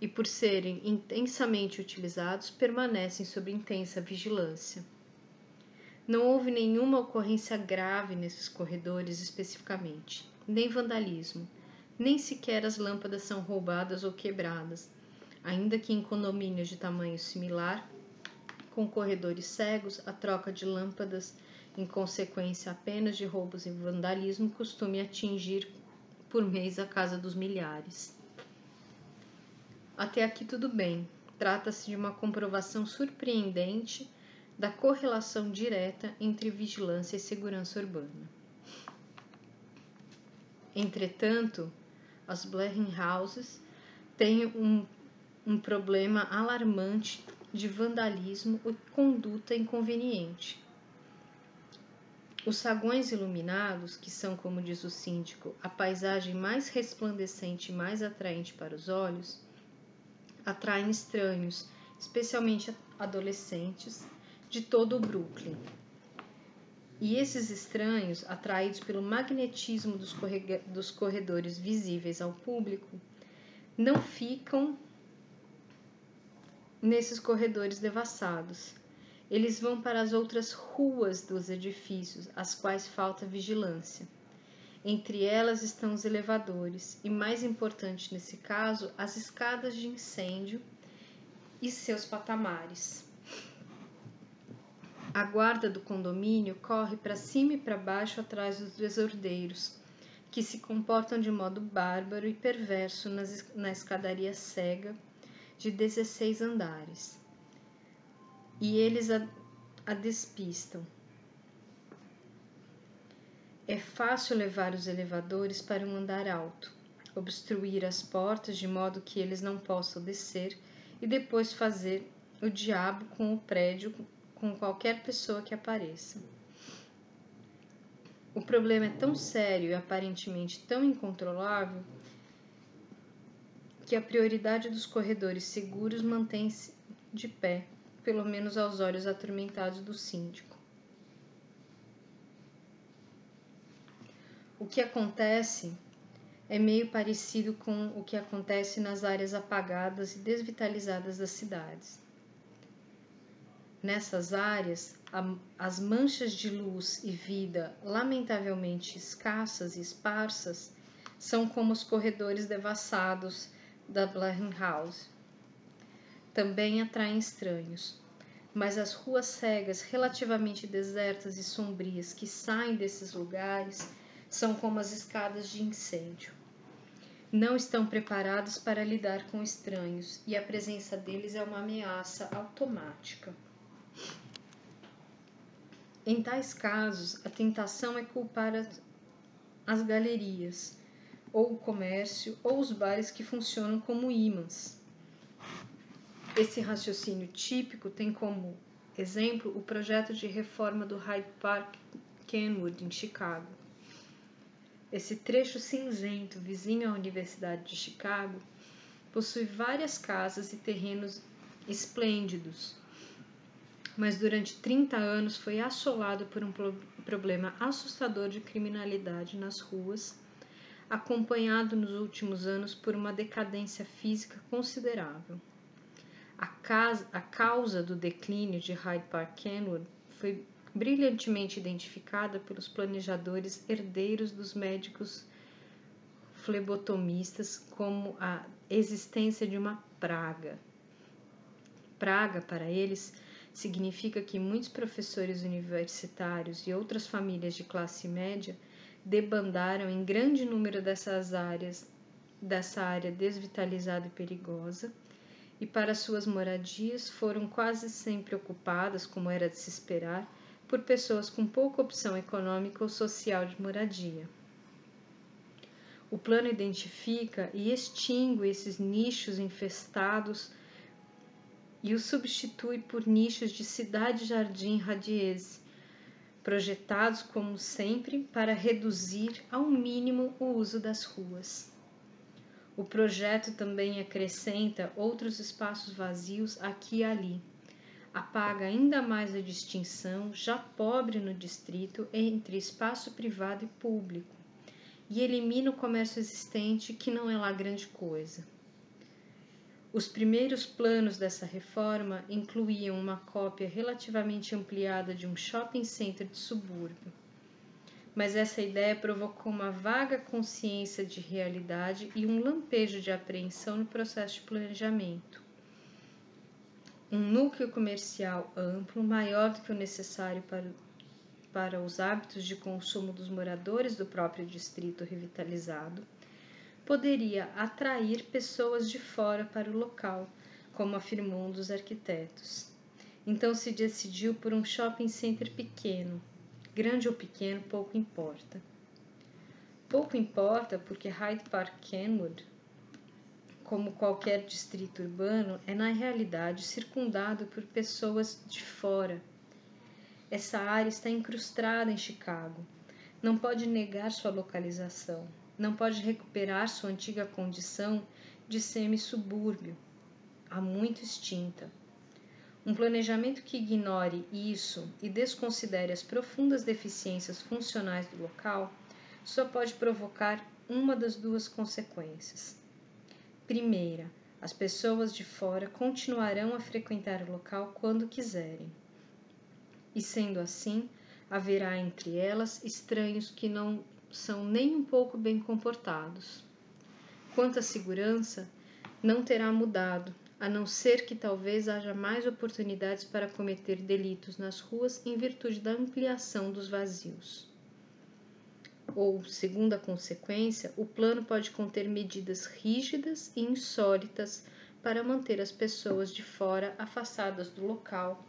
E, por serem intensamente utilizados, permanecem sob intensa vigilância. Não houve nenhuma ocorrência grave nesses corredores especificamente, nem vandalismo, nem sequer as lâmpadas são roubadas ou quebradas, ainda que em condomínios de tamanho similar, com corredores cegos, a troca de lâmpadas em consequência apenas de roubos e vandalismo costume atingir por mês a casa dos milhares. Até aqui tudo bem. Trata-se de uma comprovação surpreendente da correlação direta entre vigilância e segurança urbana. Entretanto, as Blaring Houses têm um, um problema alarmante de vandalismo e conduta inconveniente. Os saguões iluminados, que são, como diz o síndico, a paisagem mais resplandecente e mais atraente para os olhos, atraem estranhos, especialmente adolescentes, de todo o Brooklyn. E esses estranhos, atraídos pelo magnetismo dos, corredores visíveis ao público, não ficam nesses corredores devassados. Eles vão para as outras ruas dos edifícios, às quais falta vigilância. Entre elas estão os elevadores e, mais importante nesse caso, as escadas de incêndio e seus patamares. A guarda do condomínio corre para cima e para baixo atrás dos desordeiros, que se comportam de modo bárbaro e perverso na escadaria cega de 16 andares. E eles a, a despistam. É fácil levar os elevadores para um andar alto, obstruir as portas de modo que eles não possam descer e depois fazer o diabo com o prédio com qualquer pessoa que apareça. O problema é tão sério e aparentemente tão incontrolável que a prioridade dos corredores seguros mantém-se de pé, pelo menos aos olhos atormentados do síndico. O que acontece é meio parecido com o que acontece nas áreas apagadas e desvitalizadas das cidades. Nessas áreas, as manchas de luz e vida, lamentavelmente escassas e esparsas, são como os corredores devassados da House. Também atraem estranhos, mas as ruas cegas relativamente desertas e sombrias que saem desses lugares são como as escadas de incêndio. Não estão preparados para lidar com estranhos e a presença deles é uma ameaça automática. Em tais casos, a tentação é culpar as, as galerias, ou o comércio, ou os bares que funcionam como ímãs. Esse raciocínio típico tem como exemplo o projeto de reforma do Hyde Park Kenwood, em Chicago. Esse trecho cinzento, vizinho à Universidade de Chicago, possui várias casas e terrenos esplêndidos, mas durante 30 anos foi assolado por um problema assustador de criminalidade nas ruas acompanhado nos últimos anos por uma decadência física considerável. A, casa, a causa do declínio de Hyde Park Kenwood foi brilhantemente identificada pelos planejadores herdeiros dos médicos flebotomistas como a existência de uma praga. Praga, para eles, significa que muitos professores universitários e outras famílias de classe média debandaram em grande número dessas áreas, dessa área desvitalizada e perigosa, e para suas moradias foram quase sempre ocupadas, como era de se esperar, por pessoas com pouca opção econômica ou social de moradia. O plano identifica e extingue esses nichos infestados e os substitui por nichos de cidade-jardim radiese, projetados como sempre para reduzir ao mínimo o uso das ruas. O projeto também acrescenta outros espaços vazios aqui e ali. Apaga ainda mais a distinção, já pobre no distrito, entre espaço privado e público, e elimina o comércio existente, que não é lá grande coisa. Os primeiros planos dessa reforma incluíam uma cópia relativamente ampliada de um shopping center de subúrbio. Mas essa ideia provocou uma vaga consciência de realidade e um lampejo de apreensão no processo de planejamento. Um núcleo comercial amplo, maior do que o necessário para, para os hábitos de consumo dos moradores do próprio distrito revitalizado, poderia atrair pessoas de fora para o local, como afirmou um dos arquitetos. Então se decidiu por um shopping center pequeno. Grande ou pequeno, pouco importa. Pouco importa porque Hyde Park Kenwood, como qualquer distrito urbano, é na realidade circundado por pessoas de fora. Essa área está incrustada em Chicago. Não pode negar sua localização. Não pode recuperar sua antiga condição de semi-subúrbio, há muito extinta. Um planejamento que ignore isso e desconsidere as profundas deficiências funcionais do local só pode provocar uma das duas consequências. Primeira, as pessoas de fora continuarão a frequentar o local quando quiserem. E sendo assim, haverá entre elas estranhos que não são nem um pouco bem comportados. Quanto à segurança, não terá mudado a não ser que talvez haja mais oportunidades para cometer delitos nas ruas em virtude da ampliação dos vazios. Ou, segunda consequência, o plano pode conter medidas rígidas e insólitas para manter as pessoas de fora afastadas do local,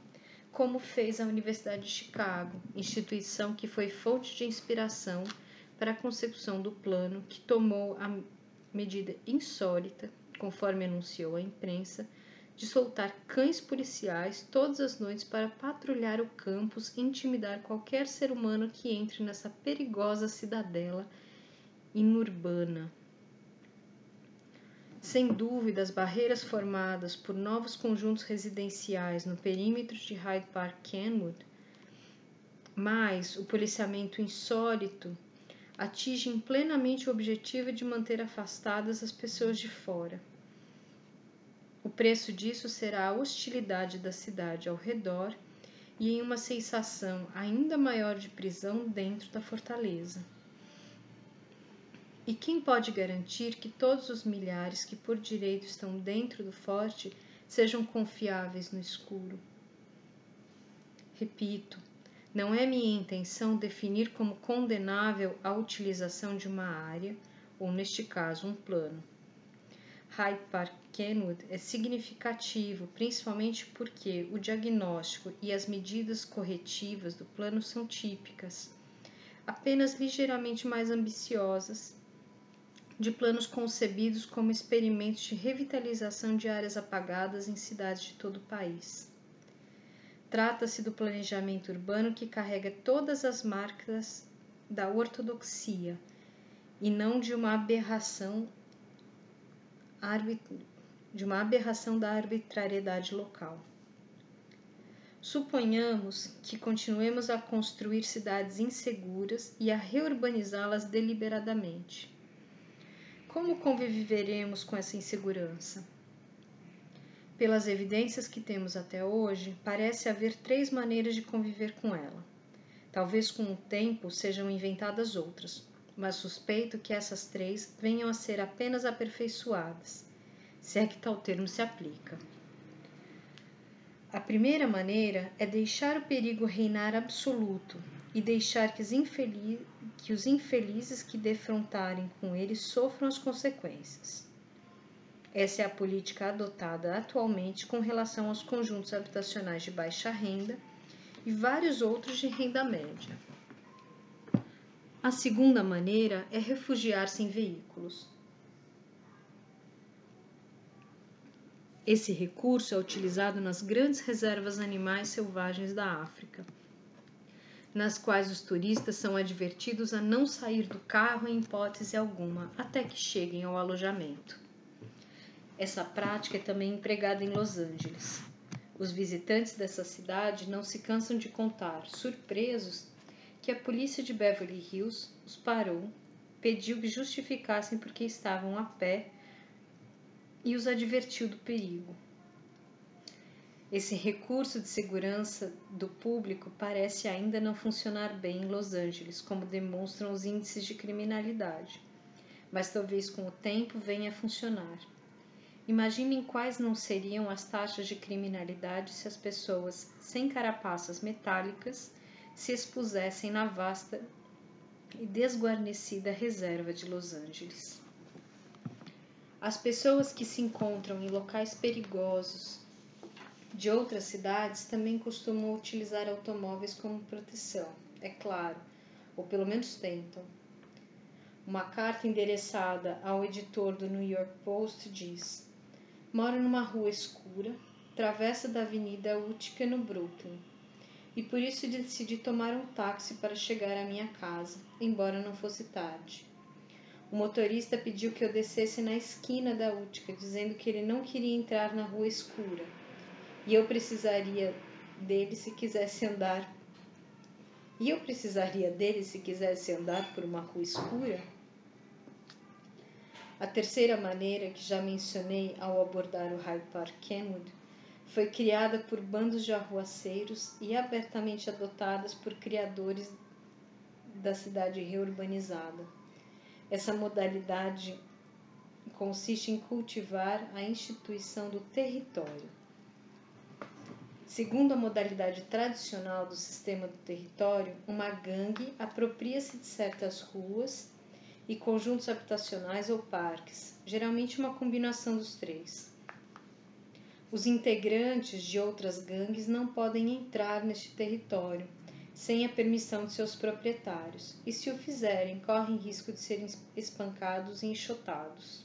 como fez a Universidade de Chicago, instituição que foi fonte de inspiração para a consecução do plano que tomou a medida insólita conforme anunciou a imprensa, de soltar cães policiais todas as noites para patrulhar o campus e intimidar qualquer ser humano que entre nessa perigosa cidadela inurbana. Sem dúvida, as barreiras formadas por novos conjuntos residenciais no perímetro de Hyde Park Kenwood, mais o policiamento insólito, atingem plenamente o objetivo de manter afastadas as pessoas de fora. O preço disso será a hostilidade da cidade ao redor e em uma sensação ainda maior de prisão dentro da fortaleza. E quem pode garantir que todos os milhares que por direito estão dentro do forte sejam confiáveis no escuro? Repito, não é minha intenção definir como condenável a utilização de uma área, ou neste caso, um plano. Hyde Park Kenwood é significativo, principalmente porque o diagnóstico e as medidas corretivas do plano são típicas, apenas ligeiramente mais ambiciosas, de planos concebidos como experimentos de revitalização de áreas apagadas em cidades de todo o país. Trata-se do planejamento urbano que carrega todas as marcas da ortodoxia e não de uma aberração de uma aberração da arbitrariedade local. Suponhamos que continuemos a construir cidades inseguras e a reurbanizá-las deliberadamente. Como conviveremos com essa insegurança? Pelas evidências que temos até hoje, parece haver três maneiras de conviver com ela. Talvez com o tempo sejam inventadas outras, mas suspeito que essas três venham a ser apenas aperfeiçoadas, se é que tal termo se aplica. A primeira maneira é deixar o perigo reinar absoluto e deixar que os, infeliz, que os infelizes que defrontarem com ele sofram as consequências. Essa é a política adotada atualmente com relação aos conjuntos habitacionais de baixa renda e vários outros de renda média. A segunda maneira é refugiar-se em veículos. Esse recurso é utilizado nas grandes reservas animais selvagens da África, nas quais os turistas são advertidos a não sair do carro em hipótese alguma até que cheguem ao alojamento. Essa prática é também empregada em Los Angeles. Os visitantes dessa cidade não se cansam de contar, surpresos, que a polícia de Beverly Hills os parou, pediu que justificassem porque estavam a pé e os advertiu do perigo. Esse recurso de segurança do público parece ainda não funcionar bem em Los Angeles, como demonstram os índices de criminalidade, mas talvez com o tempo venha a funcionar. Imaginem quais não seriam as taxas de criminalidade se as pessoas sem carapaças metálicas se expusessem na vasta e desguarnecida reserva de Los Angeles. As pessoas que se encontram em locais perigosos de outras cidades também costumam utilizar automóveis como proteção, é claro, ou pelo menos tentam. Uma carta endereçada ao editor do New York Post diz: Moro numa rua escura, travessa da Avenida Utica no Brooklyn, e por isso decidi tomar um táxi para chegar à minha casa, embora não fosse tarde. O motorista pediu que eu descesse na esquina da Utica, dizendo que ele não queria entrar na rua escura e eu precisaria dele se quisesse andar. E eu precisaria dele se quisesse andar por uma rua escura? A terceira maneira que já mencionei ao abordar o Hyde Park Kenwood foi criada por bandos de arruaceiros e abertamente adotadas por criadores da cidade reurbanizada. Essa modalidade consiste em cultivar a instituição do território. Segundo a modalidade tradicional do sistema do território, uma gangue apropria-se de certas ruas e conjuntos habitacionais ou parques, geralmente uma combinação dos três. Os integrantes de outras gangues não podem entrar neste território sem a permissão de seus proprietários, e se o fizerem, correm risco de serem espancados e enxotados.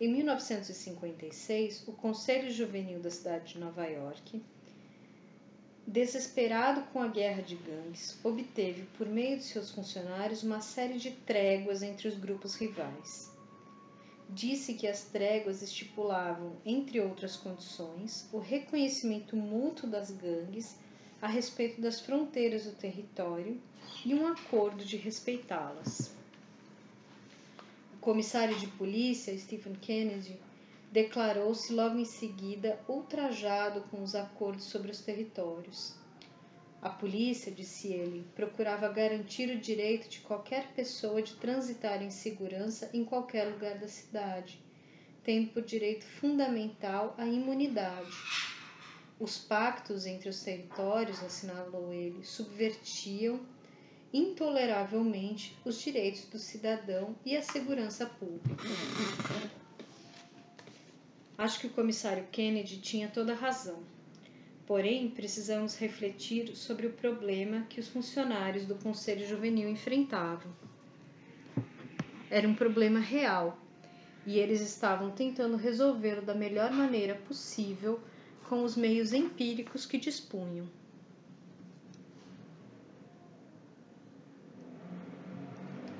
Em 1956, o Conselho Juvenil da cidade de Nova York, desesperado com a guerra de gangues, obteve, por meio de seus funcionários, uma série de tréguas entre os grupos rivais. Disse que as tréguas estipulavam, entre outras condições, o reconhecimento mútuo das gangues a respeito das fronteiras do território e um acordo de respeitá-las. O comissário de polícia, Stephen Kennedy, declarou-se logo em seguida ultrajado com os acordos sobre os territórios. A polícia, disse ele, procurava garantir o direito de qualquer pessoa de transitar em segurança em qualquer lugar da cidade, tendo por direito fundamental a imunidade os pactos entre os territórios, assinalou ele, subvertiam intoleravelmente os direitos do cidadão e a segurança pública. Acho que o comissário Kennedy tinha toda a razão. Porém, precisamos refletir sobre o problema que os funcionários do Conselho Juvenil enfrentavam. Era um problema real e eles estavam tentando resolvê-lo da melhor maneira possível com os meios empíricos que dispunham.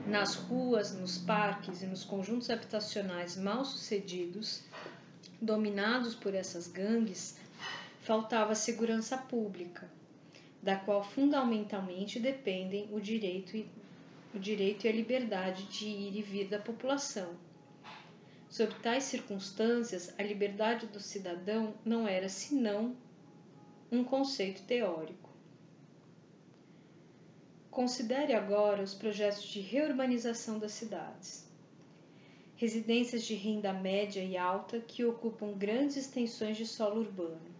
Nas ruas, nos parques e nos conjuntos habitacionais mal sucedidos, dominados por essas gangues, faltava segurança pública, da qual fundamentalmente dependem o direito e, o direito e a liberdade de ir e vir da população Sob tais circunstâncias, a liberdade do cidadão não era senão um conceito teórico. Considere agora os projetos de reurbanização das cidades. Residências de renda média e alta que ocupam grandes extensões de solo urbano.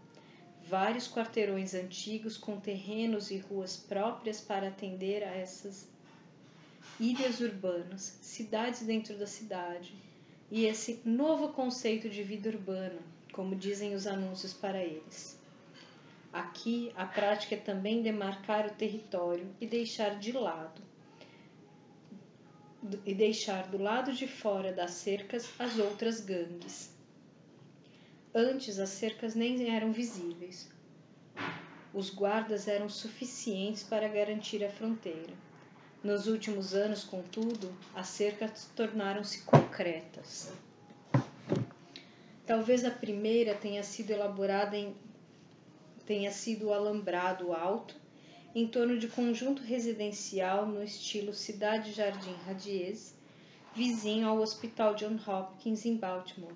Vários quarteirões antigos com terrenos e ruas próprias para atender a essas ilhas urbanas, cidades dentro da cidade, e esse novo conceito de vida urbana, como dizem os anúncios para eles. Aqui, a prática é também demarcar o território e deixar de lado e deixar do lado de fora das cercas as outras gangues. Antes as cercas nem eram visíveis. Os guardas eram suficientes para garantir a fronteira. Nos últimos anos, contudo, as cercas tornaram-se concretas. Talvez a primeira tenha sido elaborada em tenha sido o alambrado alto em torno de conjunto residencial no estilo Cidade Jardim Radies, vizinho ao Hospital John Hopkins em Baltimore.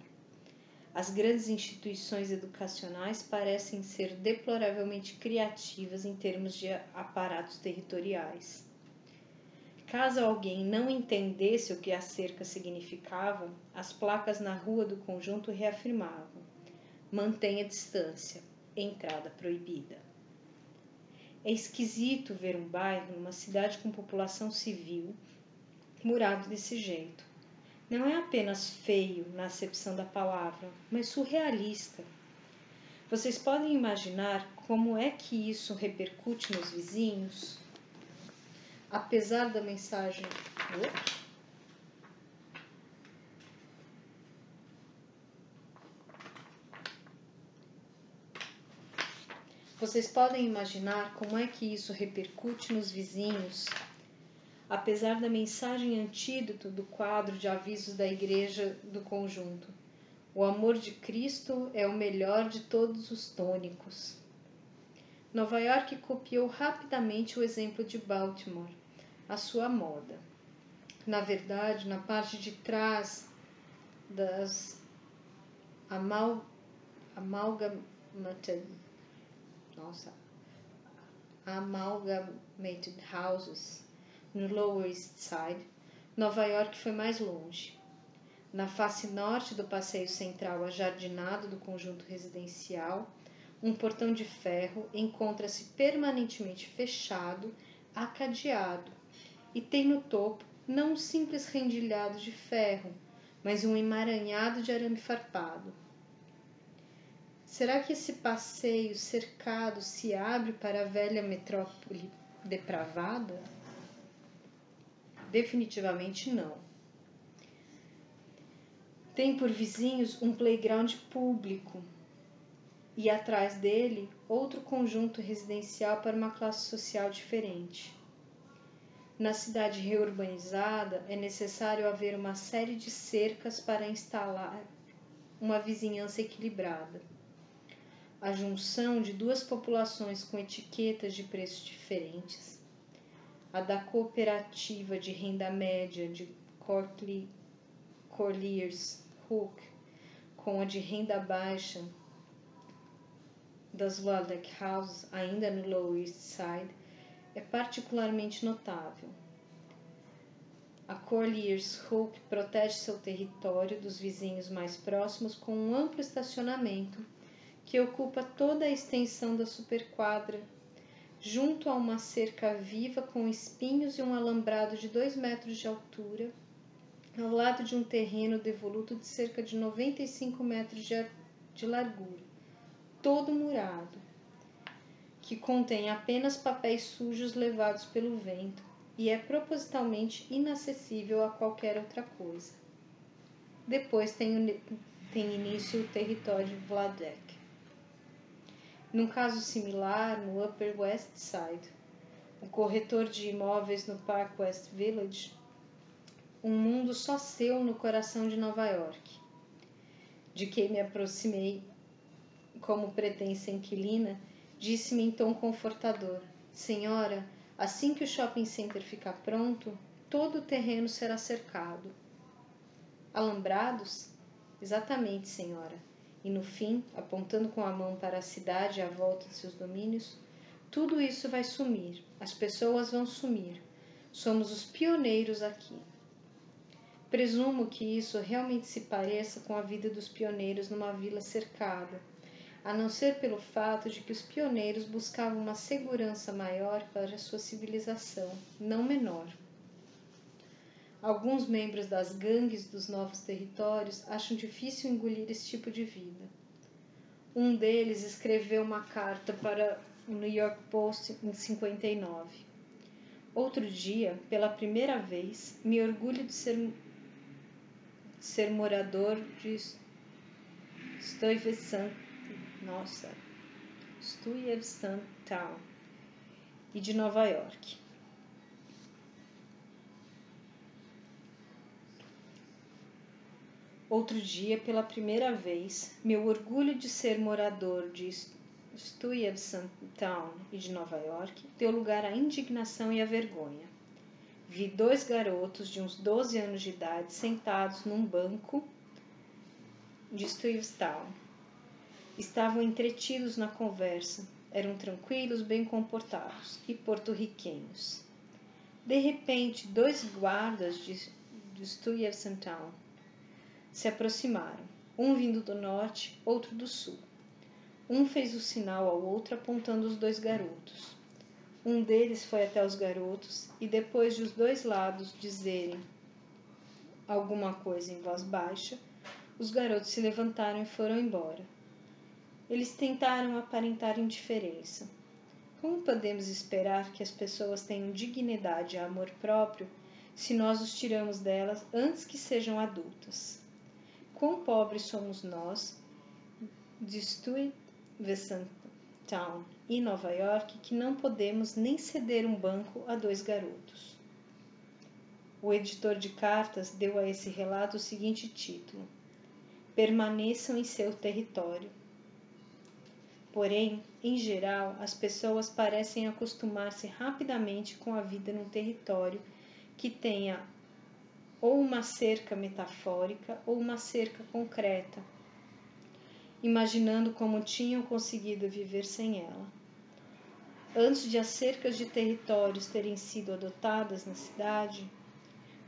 As grandes instituições educacionais parecem ser deploravelmente criativas em termos de aparatos territoriais. Caso alguém não entendesse o que a cerca significava, as placas na rua do conjunto reafirmavam: mantenha distância, entrada proibida. É esquisito ver um bairro numa cidade com população civil murado desse jeito. Não é apenas feio na acepção da palavra, mas surrealista. Vocês podem imaginar como é que isso repercute nos vizinhos? apesar da mensagem? Vocês podem imaginar como é que isso repercute nos vizinhos, apesar da mensagem antídoto do quadro de avisos da igreja do conjunto. O amor de Cristo é o melhor de todos os tônicos. Nova York copiou rapidamente o exemplo de Baltimore, a sua moda. Na verdade, na parte de trás das amal, amalgamated nossa, amalgamated houses no Lower East Side, Nova York foi mais longe. Na face norte do passeio central ajardinado do conjunto residencial, um portão de ferro encontra-se permanentemente fechado, acadeado, e tem no topo não um simples rendilhado de ferro, mas um emaranhado de arame farpado. Será que esse passeio cercado se abre para a velha metrópole depravada? Definitivamente não. Tem por vizinhos um playground público e atrás dele outro conjunto residencial para uma classe social diferente. Na cidade reurbanizada, é necessário haver uma série de cercas para instalar uma vizinhança equilibrada a junção de duas populações com etiquetas de preços diferentes, a da cooperativa de renda média de Corley, Colliers Hook com a de renda baixa das Waldeck Houses, ainda no Lower East Side, é particularmente notável. A Colliers Hook protege seu território dos vizinhos mais próximos com um amplo estacionamento que ocupa toda a extensão da superquadra, junto a uma cerca viva com espinhos e um alambrado de dois metros de altura, ao lado de um terreno devoluto de cerca de 95 metros de largura, todo murado, que contém apenas papéis sujos levados pelo vento e é propositalmente inacessível a qualquer outra coisa. Depois tem, tem início o território de Vladek. Num caso similar, no Upper West Side, o corretor de imóveis no Park West Village, um mundo só seu no coração de Nova York, de quem me aproximei como pretensa inquilina, disse-me em tom confortador: Senhora, assim que o shopping center ficar pronto, todo o terreno será cercado. Alambrados? Exatamente, senhora e no fim, apontando com a mão para a cidade à volta de seus domínios, tudo isso vai sumir, as pessoas vão sumir. Somos os pioneiros aqui. Presumo que isso realmente se pareça com a vida dos pioneiros numa vila cercada, a não ser pelo fato de que os pioneiros buscavam uma segurança maior para sua civilização, não menor. Alguns membros das gangues dos novos territórios acham difícil engolir esse tipo de vida. Um deles escreveu uma carta para o New York Post em 59. Outro dia, pela primeira vez, me orgulho de ser, de ser morador de Stuyvesant, nossa, Stuyvesant Town e de Nova York. Outro dia, pela primeira vez, meu orgulho de ser morador de Stuyvesant Town e de Nova York deu lugar à indignação e à vergonha. Vi dois garotos de uns 12 anos de idade sentados num banco de Stuyvesant. Estavam entretidos na conversa, eram tranquilos, bem comportados e porto-riquenhos. De repente, dois guardas de, de Stuyvesant Town se aproximaram, um vindo do norte, outro do sul. Um fez o sinal ao outro apontando os dois garotos. Um deles foi até os garotos e, depois de os dois lados dizerem alguma coisa em voz baixa, os garotos se levantaram e foram embora. Eles tentaram aparentar indiferença. Como podemos esperar que as pessoas tenham dignidade e amor próprio se nós os tiramos delas antes que sejam adultas? Quão pobres somos nós, de Stuyvesant Town, e Nova York que não podemos nem ceder um banco a dois garotos. O editor de cartas deu a esse relato o seguinte título: Permaneçam em seu território. Porém, em geral, as pessoas parecem acostumar-se rapidamente com a vida num território que tenha ou uma cerca metafórica ou uma cerca concreta, imaginando como tinham conseguido viver sem ela. Antes de as cercas de territórios terem sido adotadas na cidade,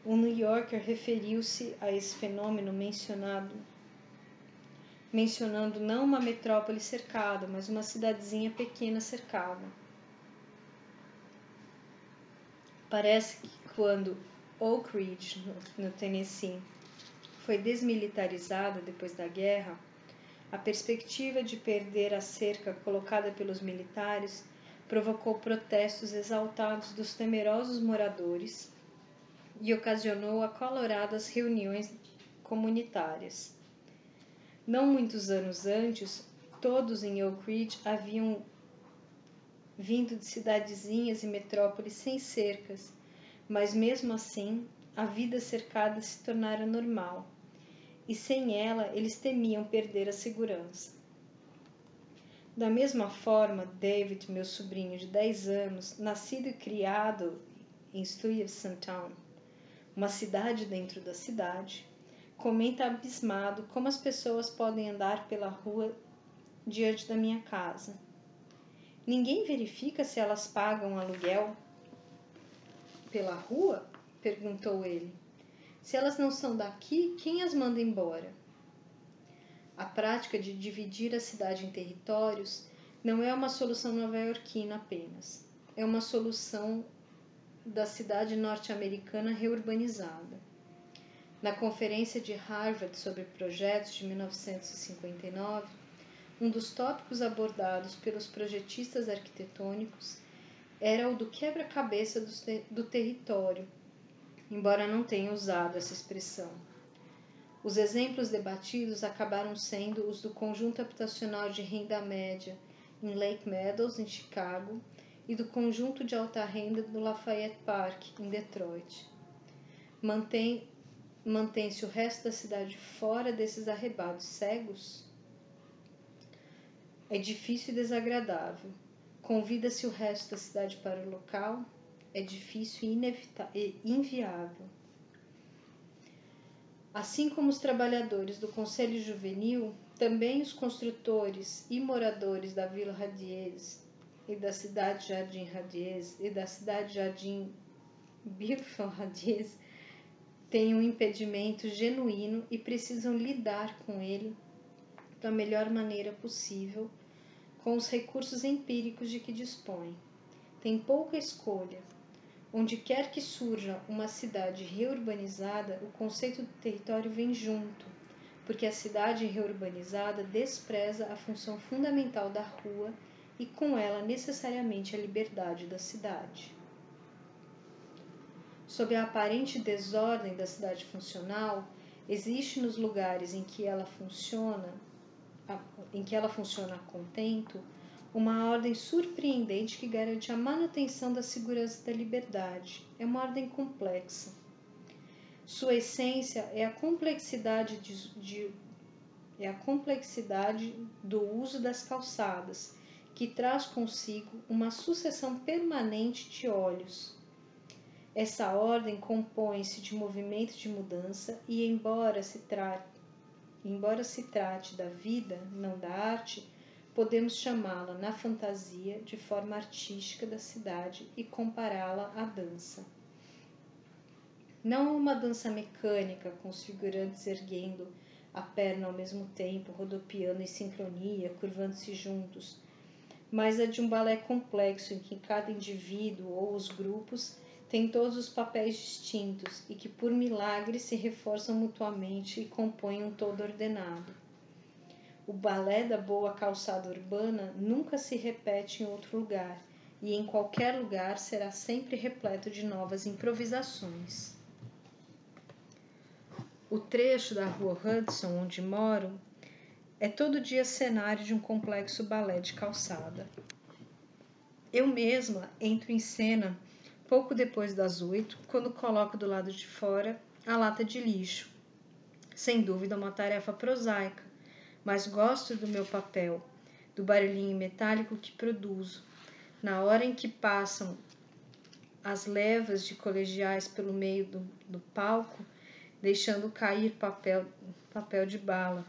o New Yorker referiu-se a esse fenômeno mencionado mencionando não uma metrópole cercada, mas uma cidadezinha pequena cercada. Parece que quando Oak Ridge, no Tennessee, foi desmilitarizada depois da guerra, a perspectiva de perder a cerca colocada pelos militares provocou protestos exaltados dos temerosos moradores e ocasionou acaloradas reuniões comunitárias. Não muitos anos antes, todos em Oak Ridge haviam vindo de cidadezinhas e metrópoles sem cercas, mas mesmo assim a vida cercada se tornara normal, e sem ela eles temiam perder a segurança. Da mesma forma, David, meu sobrinho de 10 anos, nascido e criado em Stuyvesant Town, uma cidade dentro da cidade, comenta abismado como as pessoas podem andar pela rua diante da minha casa. Ninguém verifica se elas pagam aluguel pela rua? perguntou ele. Se elas não são daqui, quem as manda embora? A prática de dividir a cidade em territórios não é uma solução nova-iorquina apenas. É uma solução da cidade norte-americana reurbanizada. Na Conferência de Harvard sobre Projetos de 1959, um dos tópicos abordados pelos projetistas arquitetônicos era o do quebra-cabeça do, ter do território, embora não tenha usado essa expressão. Os exemplos debatidos acabaram sendo os do conjunto habitacional de renda média em Lake Meadows, em Chicago, e do conjunto de alta renda do Lafayette Park, em Detroit. Mantém mantém-se o resto da cidade fora desses arrebados cegos? É difícil e desagradável. Convida-se o resto da cidade para o local? É difícil e inviável. Assim como os trabalhadores do Conselho Juvenil, também os construtores e moradores da Vila Radies e da cidade Jardim Radies e da cidade Jardim Birfan Radies têm um impedimento genuíno e precisam lidar com ele da melhor maneira possível com os recursos empíricos de que dispõem. Tem pouca escolha. Onde quer que surja uma cidade reurbanizada, o conceito de território vem junto, porque a cidade reurbanizada despreza a função fundamental da rua e com ela necessariamente a liberdade da cidade sob a aparente desordem da cidade funcional, existe nos lugares em que ela funciona, em que ela funciona a contento, uma ordem surpreendente que garante a manutenção da segurança e da liberdade. É uma ordem complexa. Sua essência é a complexidade de, de é a complexidade do uso das calçadas, que traz consigo uma sucessão permanente de olhos, essa ordem compõe-se de movimento de mudança e, embora se, trate, embora se trate da vida, não da arte, podemos chamá-la na fantasia de forma artística da cidade e compará-la à dança. Não uma dança mecânica com os figurantes erguendo a perna ao mesmo tempo, rodopiando em sincronia, curvando-se juntos, mas a de um balé complexo em que cada indivíduo ou os grupos têm todos os papéis distintos e que por milagre se reforçam mutuamente e compõem um todo ordenado. O balé da boa calçada urbana nunca se repete em outro lugar e em qualquer lugar será sempre repleto de novas improvisações. O trecho da rua Hudson onde moro é todo dia cenário de um complexo balé de calçada. Eu mesma entro em cena pouco depois das oito, quando coloco do lado de fora a lata de lixo. Sem dúvida, uma tarefa prosaica, mas gosto do meu papel, do barulhinho metálico que produzo. Na hora em que passam as levas de colegiais pelo meio do, do palco, deixando cair papel, papel de bala.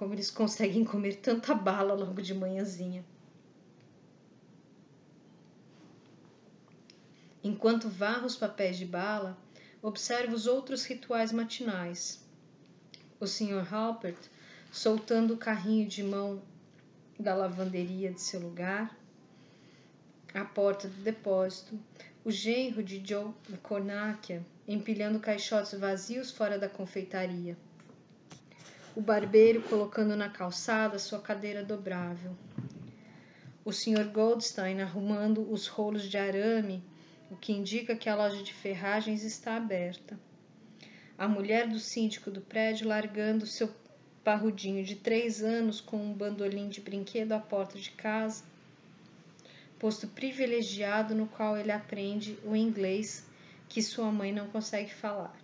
Como eles conseguem comer tanta bala logo de manhãzinha. Enquanto varro os papéis de bala, observo os outros rituais matinais. O Sr. Halpert soltando o carrinho de mão da lavanderia de seu lugar, a porta do depósito, o genro de Joe Cornáquia empilhando caixotes vazios fora da confeitaria, o barbeiro colocando na calçada sua cadeira dobrável, o Sr. Goldstein arrumando os rolos de arame o que indica que a loja de ferragens está aberta. A mulher do síndico do prédio largando seu parrudinho de três anos com um bandolim de brinquedo à porta de casa, posto privilegiado no qual ele aprende o inglês que sua mãe não consegue falar.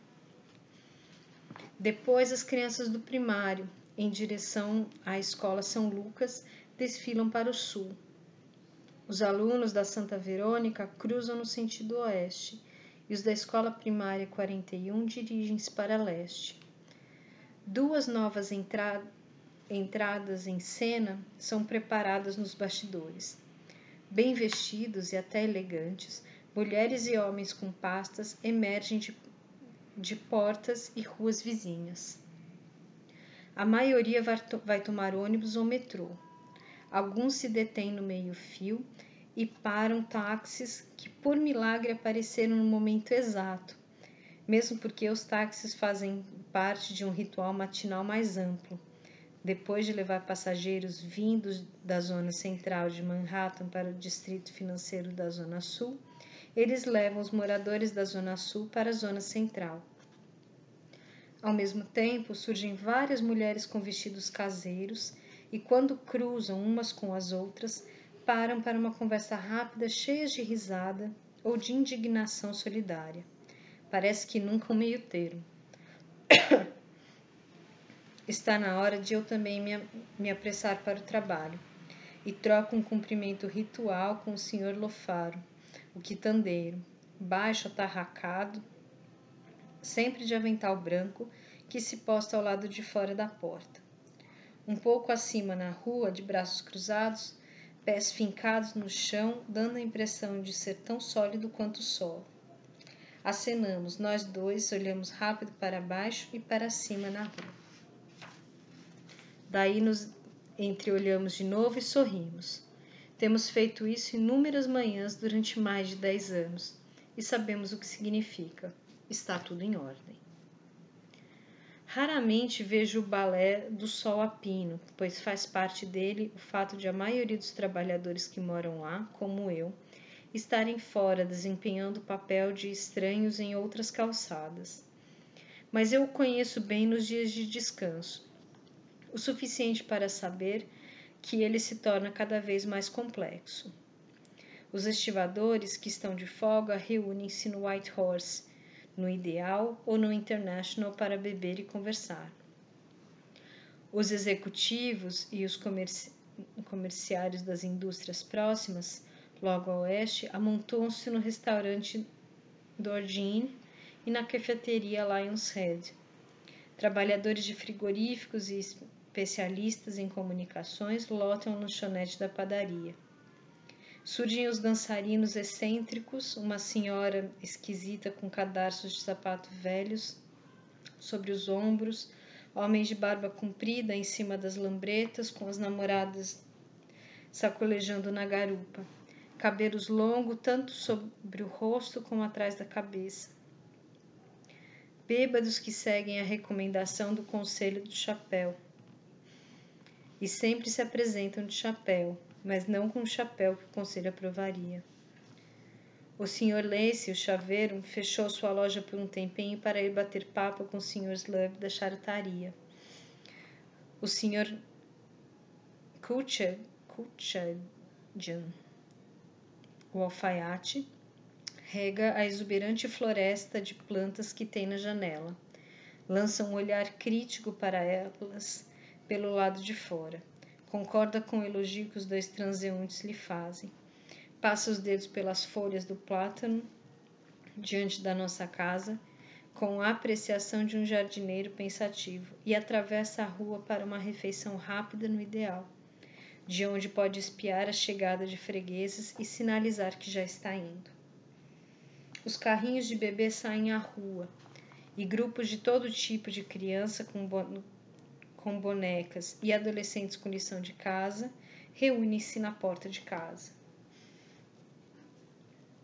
Depois, as crianças do primário, em direção à escola São Lucas, desfilam para o sul os alunos da Santa Verônica cruzam no sentido oeste e os da Escola Primária 41 dirigem-se para leste. Duas novas entra entradas em cena são preparadas nos bastidores. Bem vestidos e até elegantes, mulheres e homens com pastas emergem de, de portas e ruas vizinhas. A maioria vai, to vai tomar ônibus ou metrô. Alguns se detêm no meio-fio e param táxis que por milagre apareceram no momento exato, mesmo porque os táxis fazem parte de um ritual matinal mais amplo. Depois de levar passageiros vindos da zona central de Manhattan para o distrito financeiro da Zona Sul, eles levam os moradores da Zona Sul para a Zona Central. Ao mesmo tempo, surgem várias mulheres com vestidos caseiros e, quando cruzam umas com as outras, param para uma conversa rápida, cheia de risada ou de indignação solidária. Parece que nunca um meio termo. Está na hora de eu também me, me apressar para o trabalho e troco um cumprimento ritual com o Sr. Lofaro, o quitandeiro, baixo, atarracado, sempre de avental branco, que se posta ao lado de fora da porta. Um pouco acima na rua, de braços cruzados, pés fincados no chão, dando a impressão de ser tão sólido quanto o solo. Acenamos, nós dois olhamos rápido para baixo e para cima na rua. Daí nos entreolhamos de novo e sorrimos. Temos feito isso inúmeras manhãs durante mais de dez anos e sabemos o que significa. Está tudo em ordem. Raramente vejo o balé do sol a pino, pois faz parte dele o fato de a maioria dos trabalhadores que moram lá, como eu, estarem fora desempenhando o papel de estranhos em outras calçadas. Mas eu o conheço bem nos dias de descanso, o suficiente para saber que ele se torna cada vez mais complexo. Os estivadores que estão de folga reúnem-se no White Horse no Ideal ou no International para beber e conversar. Os executivos e os comerci comerciários das indústrias próximas, logo a oeste, amontoam-se no restaurante Dorjin e na cafeteria Lions Head. Trabalhadores de frigoríficos e especialistas em comunicações lotam a lanchonete da padaria. Surgem os dançarinos excêntricos, uma senhora esquisita com cadarços de sapato velhos sobre os ombros, homens de barba comprida em cima das lambretas, com as namoradas sacolejando na garupa, cabelos longos tanto sobre o rosto como atrás da cabeça. Bêbados que seguem a recomendação do conselho do chapéu. E sempre se apresentam de chapéu, mas não com o chapéu que o conselho aprovaria. O Sr. Lacey, o chaveiro, fechou sua loja por um tempinho para ir bater papo com o Sr. Slub da charutaria. O Sr. Kutchadjan O alfaiate rega a exuberante floresta de plantas que tem na janela. Lança um olhar crítico para elas pelo lado de fora. Concorda com o elogio que os dois transeuntes lhe fazem. Passa os dedos pelas folhas do plátano diante da nossa casa, com a apreciação de um jardineiro pensativo, e atravessa a rua para uma refeição rápida no ideal, de onde pode espiar a chegada de fregueses e sinalizar que já está indo. Os carrinhos de bebê saem à rua e grupos de todo tipo de criança com, com bonecas e adolescentes com lição de casa reúnem-se na porta de casa.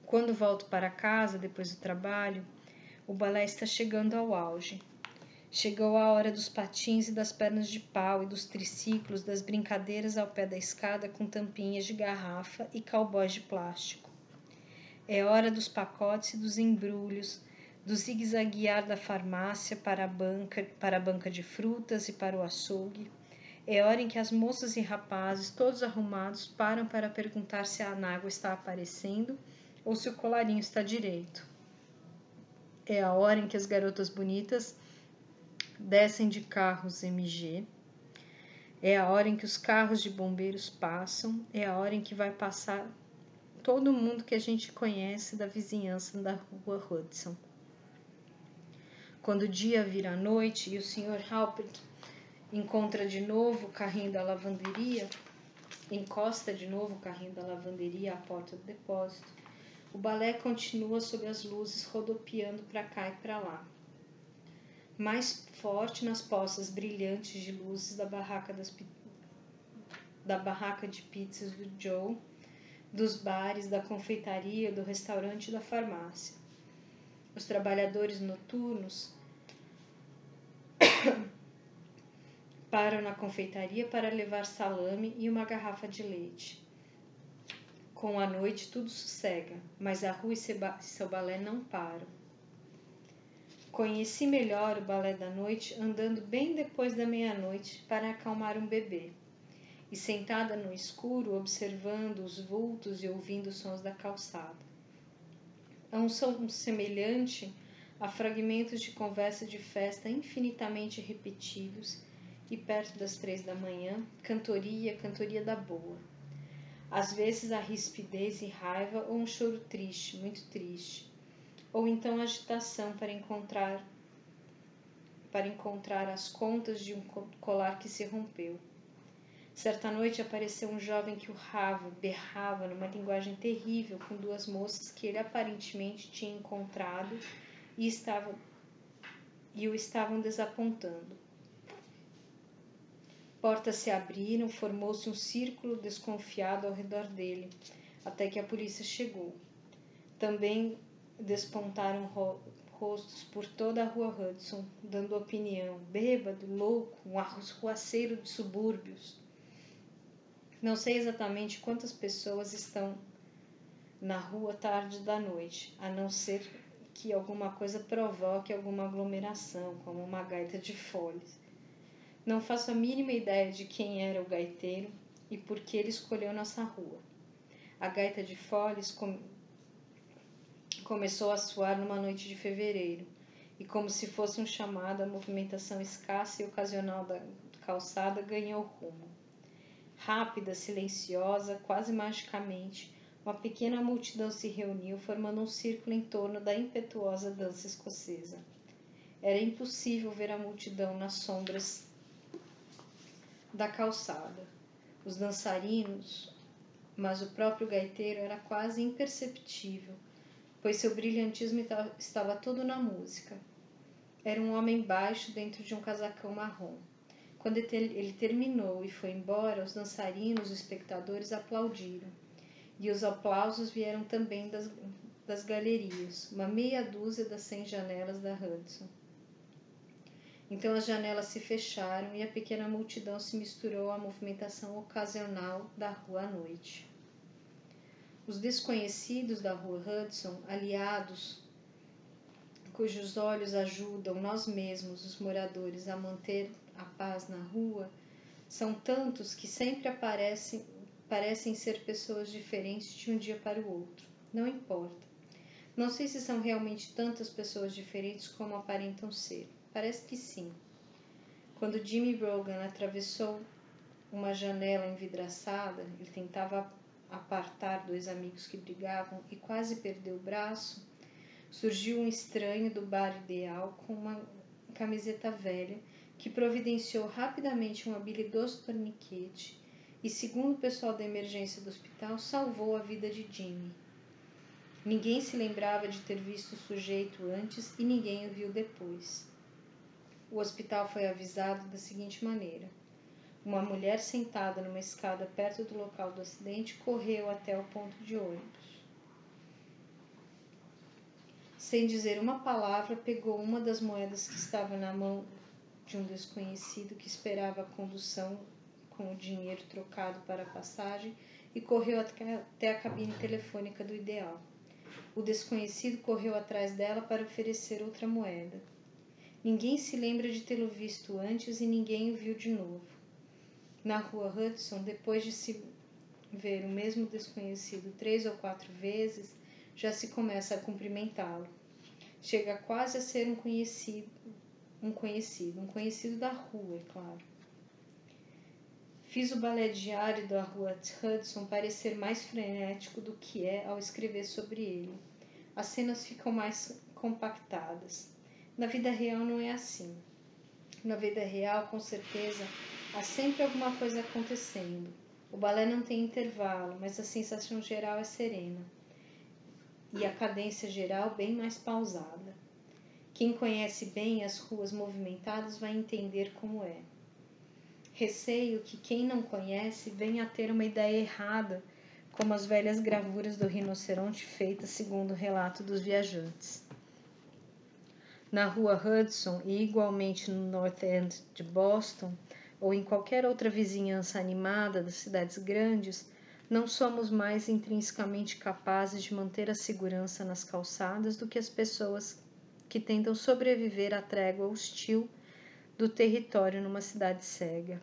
Quando volto para casa depois do trabalho, o balé está chegando ao auge. Chegou a hora dos patins e das pernas de pau e dos triciclos, das brincadeiras ao pé da escada com tampinhas de garrafa e cowboys de plástico. É hora dos pacotes e dos embrulhos, do zigue-zaguear da farmácia para a, banca, para a banca de frutas e para o açougue. É hora em que as moças e rapazes, todos arrumados, param para perguntar se a anágua está aparecendo ou se o colarinho está direito. É a hora em que as garotas bonitas descem de carros MG. É a hora em que os carros de bombeiros passam. É a hora em que vai passar todo mundo que a gente conhece da vizinhança da rua Hudson. Quando o dia vira noite e o Sr. Halpert encontra de novo o carrinho da lavanderia, encosta de novo o carrinho da lavanderia à porta do depósito, o balé continua sob as luzes rodopiando para cá e para lá. Mais forte nas poças brilhantes de luzes da barraca, das, da barraca de pizzas do Joe dos bares, da confeitaria, do restaurante e da farmácia. Os trabalhadores noturnos param na confeitaria para levar salame e uma garrafa de leite. Com a noite tudo sossega, mas a rua e seu balé não param. Conheci melhor o balé da noite andando bem depois da meia-noite para acalmar um bebê e sentada no escuro observando os vultos e ouvindo os sons da calçada. É um som semelhante a fragmentos de conversa de festa infinitamente repetidos e perto das três da manhã, cantoria, cantoria da boa. Às vezes a rispidez e raiva ou um choro triste, muito triste, ou então agitação para encontrar para encontrar as contas de um colar que se rompeu Certa noite apareceu um jovem que urrava, berrava numa linguagem terrível com duas moças que ele aparentemente tinha encontrado e, estava, e o estavam desapontando. Portas se abriram, formou-se um círculo desconfiado ao redor dele, até que a polícia chegou. Também despontaram ro rostos por toda a rua Hudson, dando opinião. Bêbado, louco, um arruaceiro de subúrbios. Não sei exatamente quantas pessoas estão na rua tarde da noite, a não ser que alguma coisa provoque alguma aglomeração, como uma gaita de folhas. Não faço a mínima ideia de quem era o gaiteiro e por que ele escolheu nossa rua. A gaita de folhas com... começou a soar numa noite de fevereiro, e como se fosse um chamado, a movimentação escassa e ocasional da calçada ganhou rumo. Rápida, silenciosa, quase magicamente, uma pequena multidão se reuniu, formando um círculo em torno da impetuosa dança escocesa. Era impossível ver a multidão nas sombras da calçada. Os dançarinos, mas o próprio gaiteiro era quase imperceptível, pois seu brilhantismo estava todo na música. Era um homem baixo dentro de um casacão marrom. Quando ele terminou e foi embora, os dançarinos, os espectadores aplaudiram. E os aplausos vieram também das, das galerias, uma meia dúzia das cem janelas da Hudson. Então as janelas se fecharam e a pequena multidão se misturou à movimentação ocasional da rua à noite. Os desconhecidos da rua Hudson, aliados cujos olhos ajudam nós mesmos, os moradores, a manter a paz na rua, são tantos que sempre aparecem parecem ser pessoas diferentes de um dia para o outro. Não importa. Não sei se são realmente tantas pessoas diferentes como aparentam ser. Parece que sim. Quando Jimmy Rogan atravessou uma janela envidraçada, ele tentava apartar dois amigos que brigavam e quase perdeu o braço. Surgiu um estranho do bar ideal com uma camiseta velha que providenciou rapidamente um habilidoso torniquete e, segundo o pessoal da emergência do hospital, salvou a vida de Jimmy. Ninguém se lembrava de ter visto o sujeito antes e ninguém o viu depois. O hospital foi avisado da seguinte maneira: uma mulher sentada numa escada perto do local do acidente correu até o ponto de ônibus. Sem dizer uma palavra, pegou uma das moedas que estava na mão de um desconhecido que esperava a condução com o dinheiro trocado para a passagem e correu até a cabine telefônica do ideal. O desconhecido correu atrás dela para oferecer outra moeda. Ninguém se lembra de tê-lo visto antes e ninguém o viu de novo. Na rua Hudson, depois de se ver o mesmo desconhecido três ou quatro vezes, já se começa a cumprimentá-lo. Chega quase a ser um conhecido, um conhecido, um conhecido da rua, é claro. Fiz o balé diário da rua Hudson parecer mais frenético do que é ao escrever sobre ele. As cenas ficam mais compactadas. Na vida real não é assim. Na vida real, com certeza, há sempre alguma coisa acontecendo. O balé não tem intervalo, mas a sensação geral é serena e a cadência geral bem mais pausada. Quem conhece bem as ruas movimentadas vai entender como é. Receio que quem não conhece venha a ter uma ideia errada, como as velhas gravuras do rinoceronte feitas segundo o relato dos viajantes. Na rua Hudson e igualmente no North End de Boston, ou em qualquer outra vizinhança animada das cidades grandes, não somos mais intrinsecamente capazes de manter a segurança nas calçadas do que as pessoas que tentam sobreviver à trégua hostil do território numa cidade cega.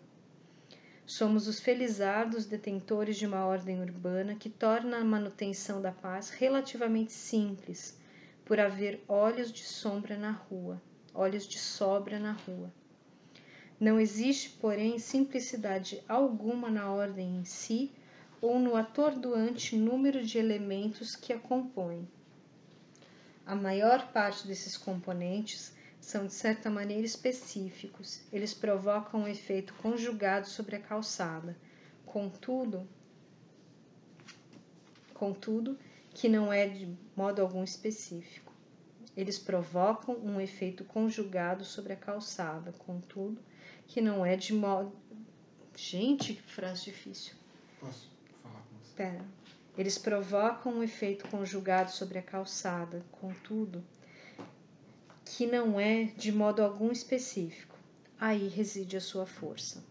Somos os felizardos detentores de uma ordem urbana que torna a manutenção da paz relativamente simples, por haver olhos de sombra na rua, olhos de sobra na rua. Não existe, porém, simplicidade alguma na ordem em si ou no atordoante número de elementos que a compõem. A maior parte desses componentes são de certa maneira específicos, eles provocam um efeito conjugado sobre a calçada, contudo, contudo, que não é de modo algum específico. Eles provocam um efeito conjugado sobre a calçada, contudo, que não é de modo. Gente, que frase difícil. Posso falar com você? Espera. Eles provocam um efeito conjugado sobre a calçada, contudo, que não é de modo algum específico. Aí reside a sua força.